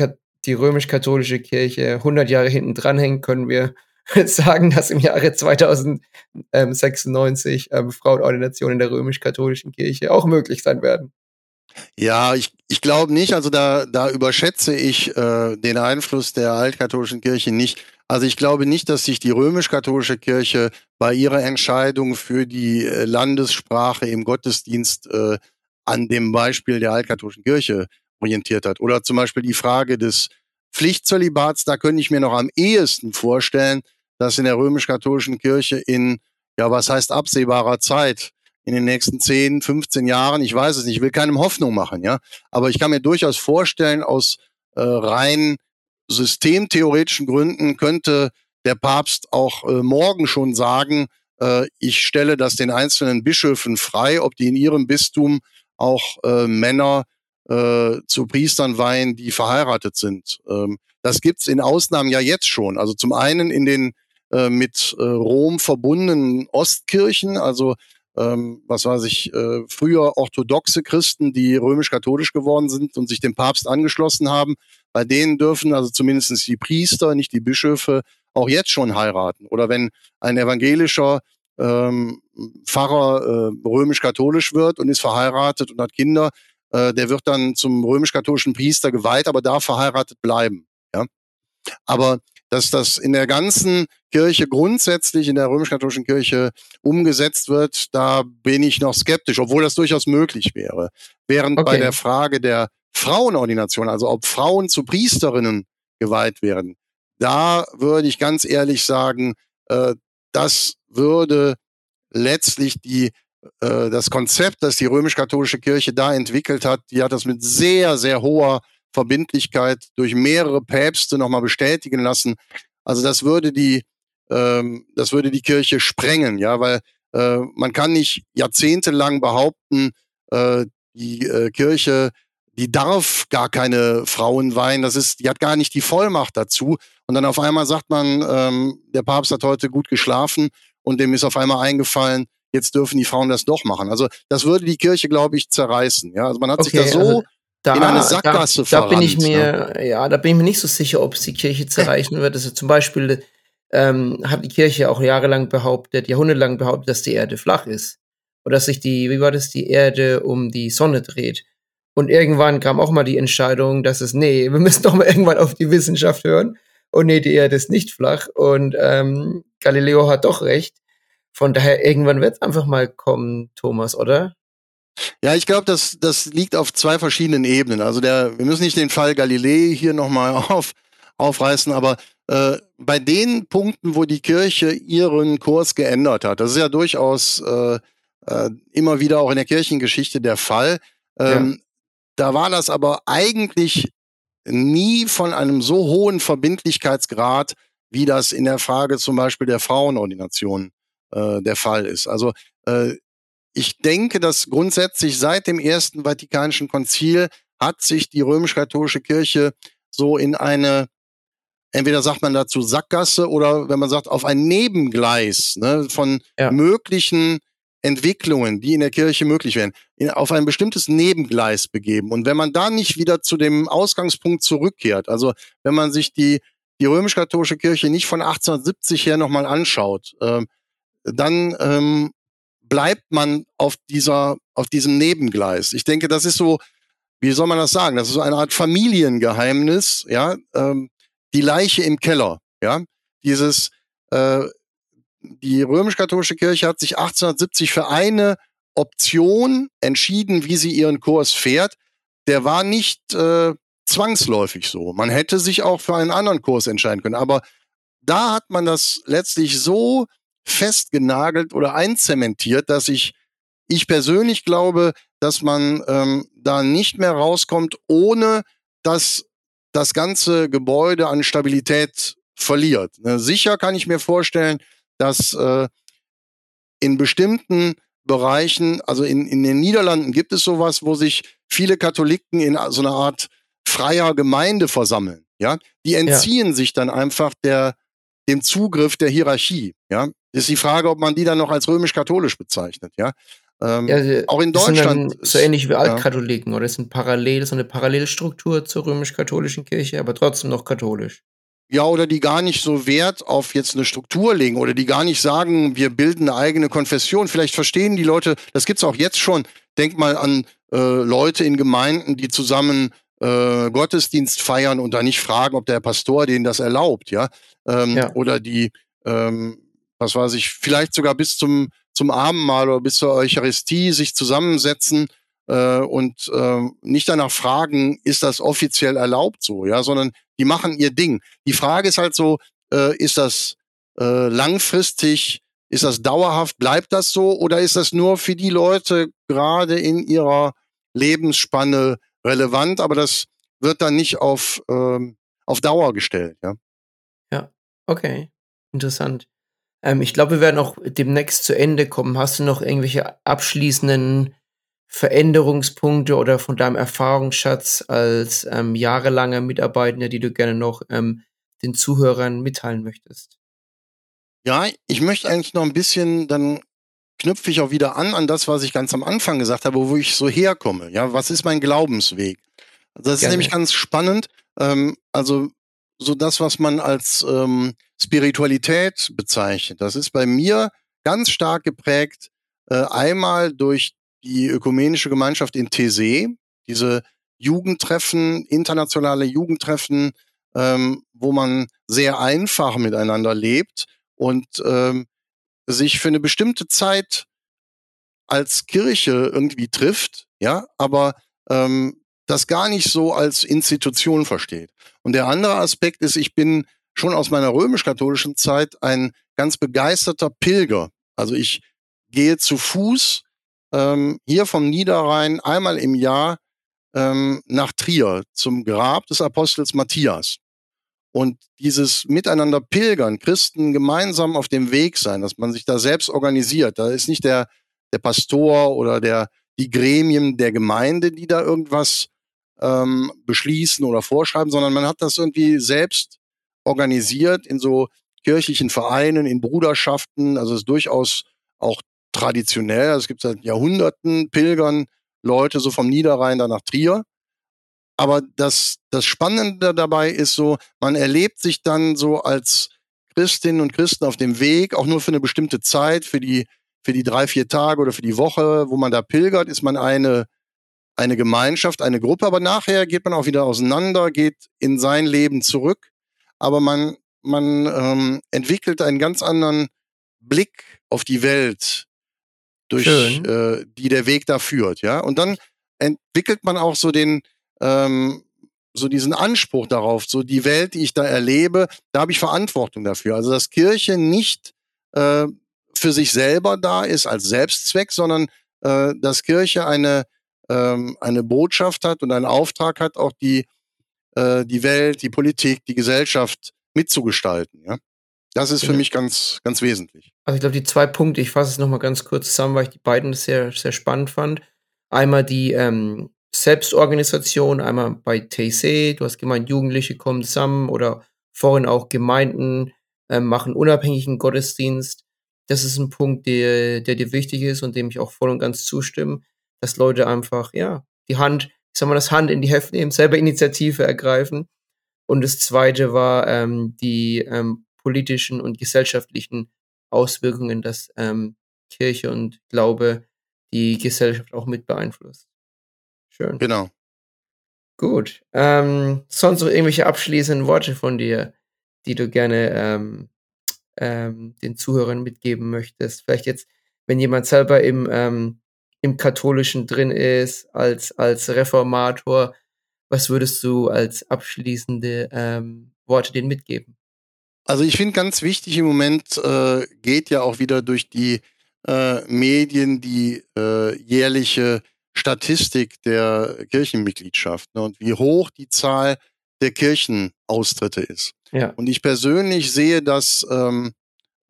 Speaker 3: die römisch-katholische Kirche 100 Jahre hinten dranhängt, können wir sagen, dass im Jahre 2096 ähm, Frauenordinationen in der römisch-katholischen Kirche auch möglich sein werden.
Speaker 1: Ja, ich, ich glaube nicht. Also da, da überschätze ich äh, den Einfluss der altkatholischen Kirche nicht. Also ich glaube nicht, dass sich die römisch-katholische Kirche bei ihrer Entscheidung für die äh, Landessprache im Gottesdienst äh, an dem Beispiel der altkatholischen Kirche orientiert hat. Oder zum Beispiel die Frage des Pflichtzölibats, da könnte ich mir noch am ehesten vorstellen, dass in der römisch-katholischen Kirche in, ja, was heißt absehbarer Zeit, in den nächsten 10, 15 Jahren, ich weiß es nicht, ich will keinem Hoffnung machen, ja, aber ich kann mir durchaus vorstellen, aus äh, rein systemtheoretischen Gründen könnte der Papst auch äh, morgen schon sagen, äh, ich stelle das den einzelnen Bischöfen frei, ob die in ihrem Bistum auch äh, Männer äh, zu Priestern weihen, die verheiratet sind. Ähm, das gibt's in Ausnahmen ja jetzt schon. Also zum einen in den äh, mit äh, Rom verbundenen Ostkirchen, also ähm, was weiß ich, äh, früher orthodoxe Christen, die römisch-katholisch geworden sind und sich dem Papst angeschlossen haben, bei denen dürfen also zumindest die Priester, nicht die Bischöfe, auch jetzt schon heiraten. Oder wenn ein evangelischer ähm, Pfarrer äh, römisch-katholisch wird und ist verheiratet und hat Kinder, äh, der wird dann zum römisch-katholischen Priester geweiht, aber darf verheiratet bleiben. Ja? Aber dass das in der ganzen Kirche grundsätzlich in der römisch-katholischen Kirche umgesetzt wird, da bin ich noch skeptisch, obwohl das durchaus möglich wäre. Während okay. bei der Frage der Frauenordination, also ob Frauen zu Priesterinnen geweiht werden, da würde ich ganz ehrlich sagen, äh, das würde letztlich die äh, das Konzept, das die römisch-katholische Kirche da entwickelt hat, die hat das mit sehr, sehr hoher Verbindlichkeit durch mehrere Päpste nochmal bestätigen lassen. Also das würde die, ähm, das würde die Kirche sprengen, ja, weil äh, man kann nicht jahrzehntelang behaupten, äh, die äh, Kirche, die darf gar keine Frauen weihen, das ist, die hat gar nicht die Vollmacht dazu. Und dann auf einmal sagt man, ähm, der Papst hat heute gut geschlafen und dem ist auf einmal eingefallen, jetzt dürfen die Frauen das doch machen. Also das würde die Kirche, glaube ich, zerreißen. Ja, also man hat okay, sich da so also da, in eine Sackgasse
Speaker 3: da, da bin ich mir, ja. ja. da bin ich mir nicht so sicher, ob es die Kirche zerreißen wird. Also zum Beispiel ähm, hat die Kirche auch jahrelang behauptet, jahrhundertelang behauptet, dass die Erde flach ist. Oder dass sich die, wie war das, die Erde um die Sonne dreht. Und irgendwann kam auch mal die Entscheidung, dass es, nee, wir müssen doch mal irgendwann auf die Wissenschaft hören. Und nee, die Erde ist nicht flach. Und ähm, Galileo hat doch recht. Von daher, irgendwann wird es einfach mal kommen, Thomas, oder?
Speaker 1: Ja, ich glaube, das, das liegt auf zwei verschiedenen Ebenen. Also der, wir müssen nicht den Fall Galilei hier nochmal auf, aufreißen, aber äh, bei den Punkten, wo die Kirche ihren Kurs geändert hat, das ist ja durchaus äh, äh, immer wieder auch in der Kirchengeschichte der Fall. Ähm, ja. Da war das aber eigentlich nie von einem so hohen Verbindlichkeitsgrad, wie das in der Frage zum Beispiel der Frauenordination äh, der Fall ist. Also äh, ich denke, dass grundsätzlich seit dem Ersten Vatikanischen Konzil hat sich die römisch-katholische Kirche so in eine, entweder sagt man dazu Sackgasse oder wenn man sagt, auf ein Nebengleis ne, von ja. möglichen Entwicklungen, die in der Kirche möglich wären, in, auf ein bestimmtes Nebengleis begeben. Und wenn man da nicht wieder zu dem Ausgangspunkt zurückkehrt, also wenn man sich die, die römisch-katholische Kirche nicht von 1870 her nochmal anschaut, äh, dann ähm, bleibt man auf dieser, auf diesem Nebengleis. Ich denke, das ist so, wie soll man das sagen? Das ist so eine Art Familiengeheimnis, ja, ähm, die Leiche im Keller, ja, dieses, äh, die römisch-katholische Kirche hat sich 1870 für eine Option entschieden, wie sie ihren Kurs fährt. Der war nicht äh, zwangsläufig so. Man hätte sich auch für einen anderen Kurs entscheiden können. Aber da hat man das letztlich so festgenagelt oder einzementiert, dass ich, ich persönlich glaube, dass man ähm, da nicht mehr rauskommt, ohne dass das ganze Gebäude an Stabilität verliert. Ne, sicher kann ich mir vorstellen, dass äh, in bestimmten Bereichen, also in, in den Niederlanden gibt es sowas, wo sich viele Katholiken in so einer Art freier Gemeinde versammeln. Ja, die entziehen ja. sich dann einfach der, dem Zugriff der Hierarchie. Ja, ist die Frage, ob man die dann noch als römisch-katholisch bezeichnet. Ja,
Speaker 3: ähm, ja auch in Deutschland. so ähnlich wie Altkatholiken ja. oder ist ein parallel, so eine Parallelstruktur zur römisch-katholischen Kirche, aber trotzdem noch katholisch.
Speaker 1: Ja, oder die gar nicht so Wert auf jetzt eine Struktur legen oder die gar nicht sagen, wir bilden eine eigene Konfession. Vielleicht verstehen die Leute, das gibt's auch jetzt schon. Denk mal an äh, Leute in Gemeinden, die zusammen äh, Gottesdienst feiern und da nicht fragen, ob der Pastor denen das erlaubt, ja. Ähm, ja. Oder die, ähm, was weiß ich, vielleicht sogar bis zum, zum Abendmahl oder bis zur Eucharistie sich zusammensetzen äh, und äh, nicht danach fragen, ist das offiziell erlaubt so, ja, sondern die machen ihr Ding. Die Frage ist halt so, äh, ist das äh, langfristig, ist das dauerhaft, bleibt das so oder ist das nur für die Leute gerade in ihrer Lebensspanne relevant, aber das wird dann nicht auf, ähm, auf Dauer gestellt, ja.
Speaker 3: Ja, okay. Interessant. Ähm, ich glaube, wir werden auch demnächst zu Ende kommen. Hast du noch irgendwelche abschließenden Veränderungspunkte oder von deinem Erfahrungsschatz als ähm, jahrelanger Mitarbeitender, die du gerne noch ähm, den Zuhörern mitteilen möchtest?
Speaker 1: Ja, ich möchte eigentlich noch ein bisschen, dann knüpfe ich auch wieder an an das, was ich ganz am Anfang gesagt habe, wo ich so herkomme. Ja, was ist mein Glaubensweg? Also das Gerne. ist nämlich ganz spannend. Ähm, also so das, was man als ähm, Spiritualität bezeichnet, das ist bei mir ganz stark geprägt. Äh, einmal durch die ökumenische Gemeinschaft in Tese, diese Jugendtreffen, internationale Jugendtreffen, ähm, wo man sehr einfach miteinander lebt und ähm, sich für eine bestimmte Zeit als Kirche irgendwie trifft, ja, aber ähm, das gar nicht so als Institution versteht. Und der andere Aspekt ist, ich bin schon aus meiner römisch-katholischen Zeit ein ganz begeisterter Pilger. Also ich gehe zu Fuß ähm, hier vom Niederrhein einmal im Jahr ähm, nach Trier zum Grab des Apostels Matthias. Und dieses Miteinander pilgern, Christen gemeinsam auf dem Weg sein, dass man sich da selbst organisiert. Da ist nicht der, der Pastor oder der, die Gremien der Gemeinde, die da irgendwas ähm, beschließen oder vorschreiben, sondern man hat das irgendwie selbst organisiert in so kirchlichen Vereinen, in Bruderschaften. Also es ist durchaus auch traditionell. Also es gibt seit Jahrhunderten Pilgern Leute so vom Niederrhein da nach Trier. Aber das, das Spannende dabei ist so, man erlebt sich dann so als Christinnen und Christen auf dem Weg, auch nur für eine bestimmte Zeit, für die, für die drei, vier Tage oder für die Woche, wo man da pilgert, ist man eine, eine Gemeinschaft, eine Gruppe, aber nachher geht man auch wieder auseinander, geht in sein Leben zurück, aber man, man ähm, entwickelt einen ganz anderen Blick auf die Welt, durch äh, die der Weg da führt, ja. Und dann entwickelt man auch so den, ähm, so diesen Anspruch darauf, so die Welt, die ich da erlebe, da habe ich Verantwortung dafür. Also dass Kirche nicht äh, für sich selber da ist als Selbstzweck, sondern äh, dass Kirche eine ähm, eine Botschaft hat und einen Auftrag hat, auch die äh, die Welt, die Politik, die Gesellschaft mitzugestalten. Ja, das ist für ja. mich ganz ganz wesentlich.
Speaker 3: Also ich glaube, die zwei Punkte, ich fasse es nochmal ganz kurz zusammen, weil ich die beiden sehr sehr spannend fand. Einmal die ähm, Selbstorganisation, einmal bei TC, du hast gemeint, Jugendliche kommen zusammen oder vorhin auch Gemeinden äh, machen unabhängigen Gottesdienst. Das ist ein Punkt, der, der dir wichtig ist und dem ich auch voll und ganz zustimme, dass Leute einfach, ja, die Hand, ich sag mal, das Hand in die Heft nehmen, selber Initiative ergreifen. Und das zweite war ähm, die ähm, politischen und gesellschaftlichen Auswirkungen, dass ähm, Kirche und Glaube die Gesellschaft auch mit beeinflusst. Schön.
Speaker 1: Genau.
Speaker 3: Gut. Ähm, sonst noch irgendwelche abschließenden Worte von dir, die du gerne ähm, ähm, den Zuhörern mitgeben möchtest? Vielleicht jetzt, wenn jemand selber im, ähm, im Katholischen drin ist, als, als Reformator, was würdest du als abschließende ähm, Worte denen mitgeben?
Speaker 1: Also ich finde ganz wichtig im Moment äh, geht ja auch wieder durch die äh, Medien die äh, jährliche Statistik der Kirchenmitgliedschaft ne, und wie hoch die Zahl der Kirchenaustritte ist. Ja. Und ich persönlich sehe das ähm,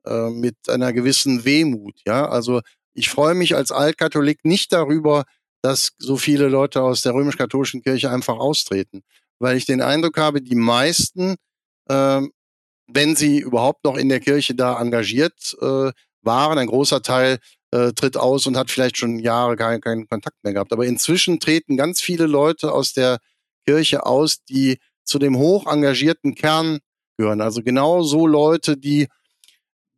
Speaker 1: äh, mit einer gewissen Wehmut. Ja, also ich freue mich als Altkatholik nicht darüber, dass so viele Leute aus der römisch-katholischen Kirche einfach austreten, weil ich den Eindruck habe, die meisten, äh, wenn sie überhaupt noch in der Kirche da engagiert äh, waren. Ein großer Teil äh, tritt aus und hat vielleicht schon Jahre keinen kein Kontakt mehr gehabt. Aber inzwischen treten ganz viele Leute aus der Kirche aus, die zu dem hoch engagierten Kern gehören. Also genau so Leute, die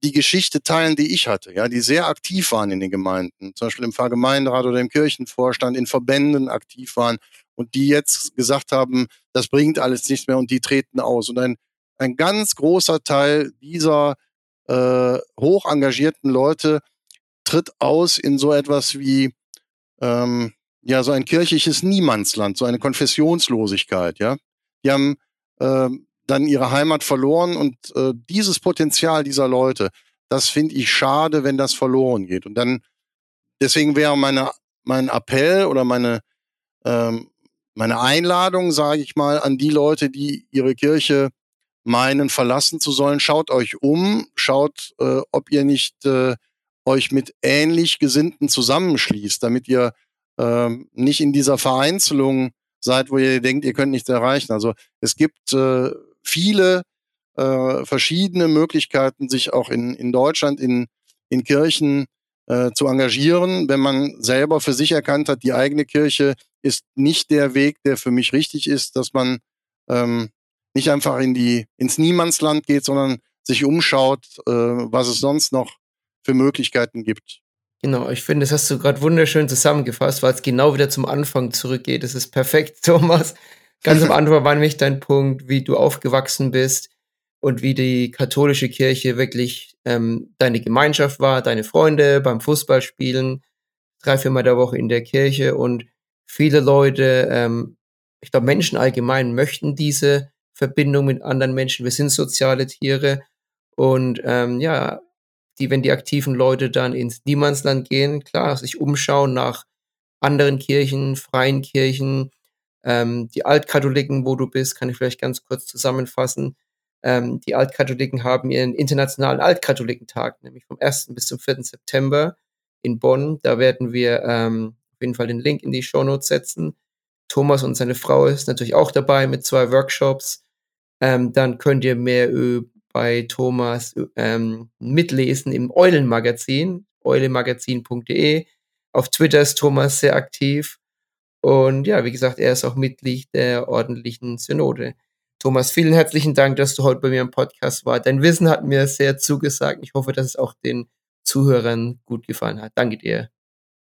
Speaker 1: die Geschichte teilen, die ich hatte, ja, die sehr aktiv waren in den Gemeinden, zum Beispiel im Pfarrgemeinderat oder im Kirchenvorstand, in Verbänden aktiv waren und die jetzt gesagt haben, das bringt alles nichts mehr und die treten aus. Und ein, ein ganz großer Teil dieser äh, hoch engagierten Leute tritt aus in so etwas wie ähm, ja so ein kirchliches Niemandsland, so eine Konfessionslosigkeit. Ja, die haben äh, dann ihre Heimat verloren und äh, dieses Potenzial dieser Leute, das finde ich schade, wenn das verloren geht. Und dann deswegen wäre meine mein Appell oder meine ähm, meine Einladung, sage ich mal, an die Leute, die ihre Kirche meinen, verlassen zu sollen. Schaut euch um, schaut, äh, ob ihr nicht äh, euch mit ähnlich Gesinnten zusammenschließt, damit ihr äh, nicht in dieser Vereinzelung seid, wo ihr denkt, ihr könnt nichts erreichen. Also es gibt äh, viele äh, verschiedene Möglichkeiten, sich auch in, in Deutschland in, in Kirchen äh, zu engagieren, wenn man selber für sich erkannt hat, die eigene Kirche ist nicht der Weg, der für mich richtig ist, dass man ähm, nicht einfach in die, ins Niemandsland geht, sondern sich umschaut, äh, was es sonst noch für Möglichkeiten gibt.
Speaker 3: Genau, ich finde, das hast du gerade wunderschön zusammengefasst, weil es genau wieder zum Anfang zurückgeht. Das ist perfekt, Thomas. Ganz am Anfang war nämlich dein Punkt, wie du aufgewachsen bist und wie die katholische Kirche wirklich ähm, deine Gemeinschaft war, deine Freunde beim Fußballspielen, drei, viermal der Woche in der Kirche und viele Leute, ähm, ich glaube Menschen allgemein möchten diese Verbindung mit anderen Menschen. Wir sind soziale Tiere und ähm, ja, die, wenn die aktiven Leute dann ins Niemandsland gehen, klar, sich umschauen nach anderen Kirchen, freien Kirchen, ähm, die Altkatholiken, wo du bist, kann ich vielleicht ganz kurz zusammenfassen. Ähm, die Altkatholiken haben ihren internationalen Altkatholikentag, nämlich vom 1. bis zum 4. September in Bonn. Da werden wir ähm, auf jeden Fall den Link in die Shownotes setzen. Thomas und seine Frau ist natürlich auch dabei mit zwei Workshops. Ähm, dann könnt ihr mehr bei Thomas ähm, mitlesen im Eulenmagazin, eulemagazin.de. Auf Twitter ist Thomas sehr aktiv. Und ja, wie gesagt, er ist auch Mitglied der ordentlichen Synode. Thomas, vielen herzlichen Dank, dass du heute bei mir im Podcast warst. Dein Wissen hat mir sehr zugesagt. Ich hoffe, dass es auch den Zuhörern gut gefallen hat. Danke dir.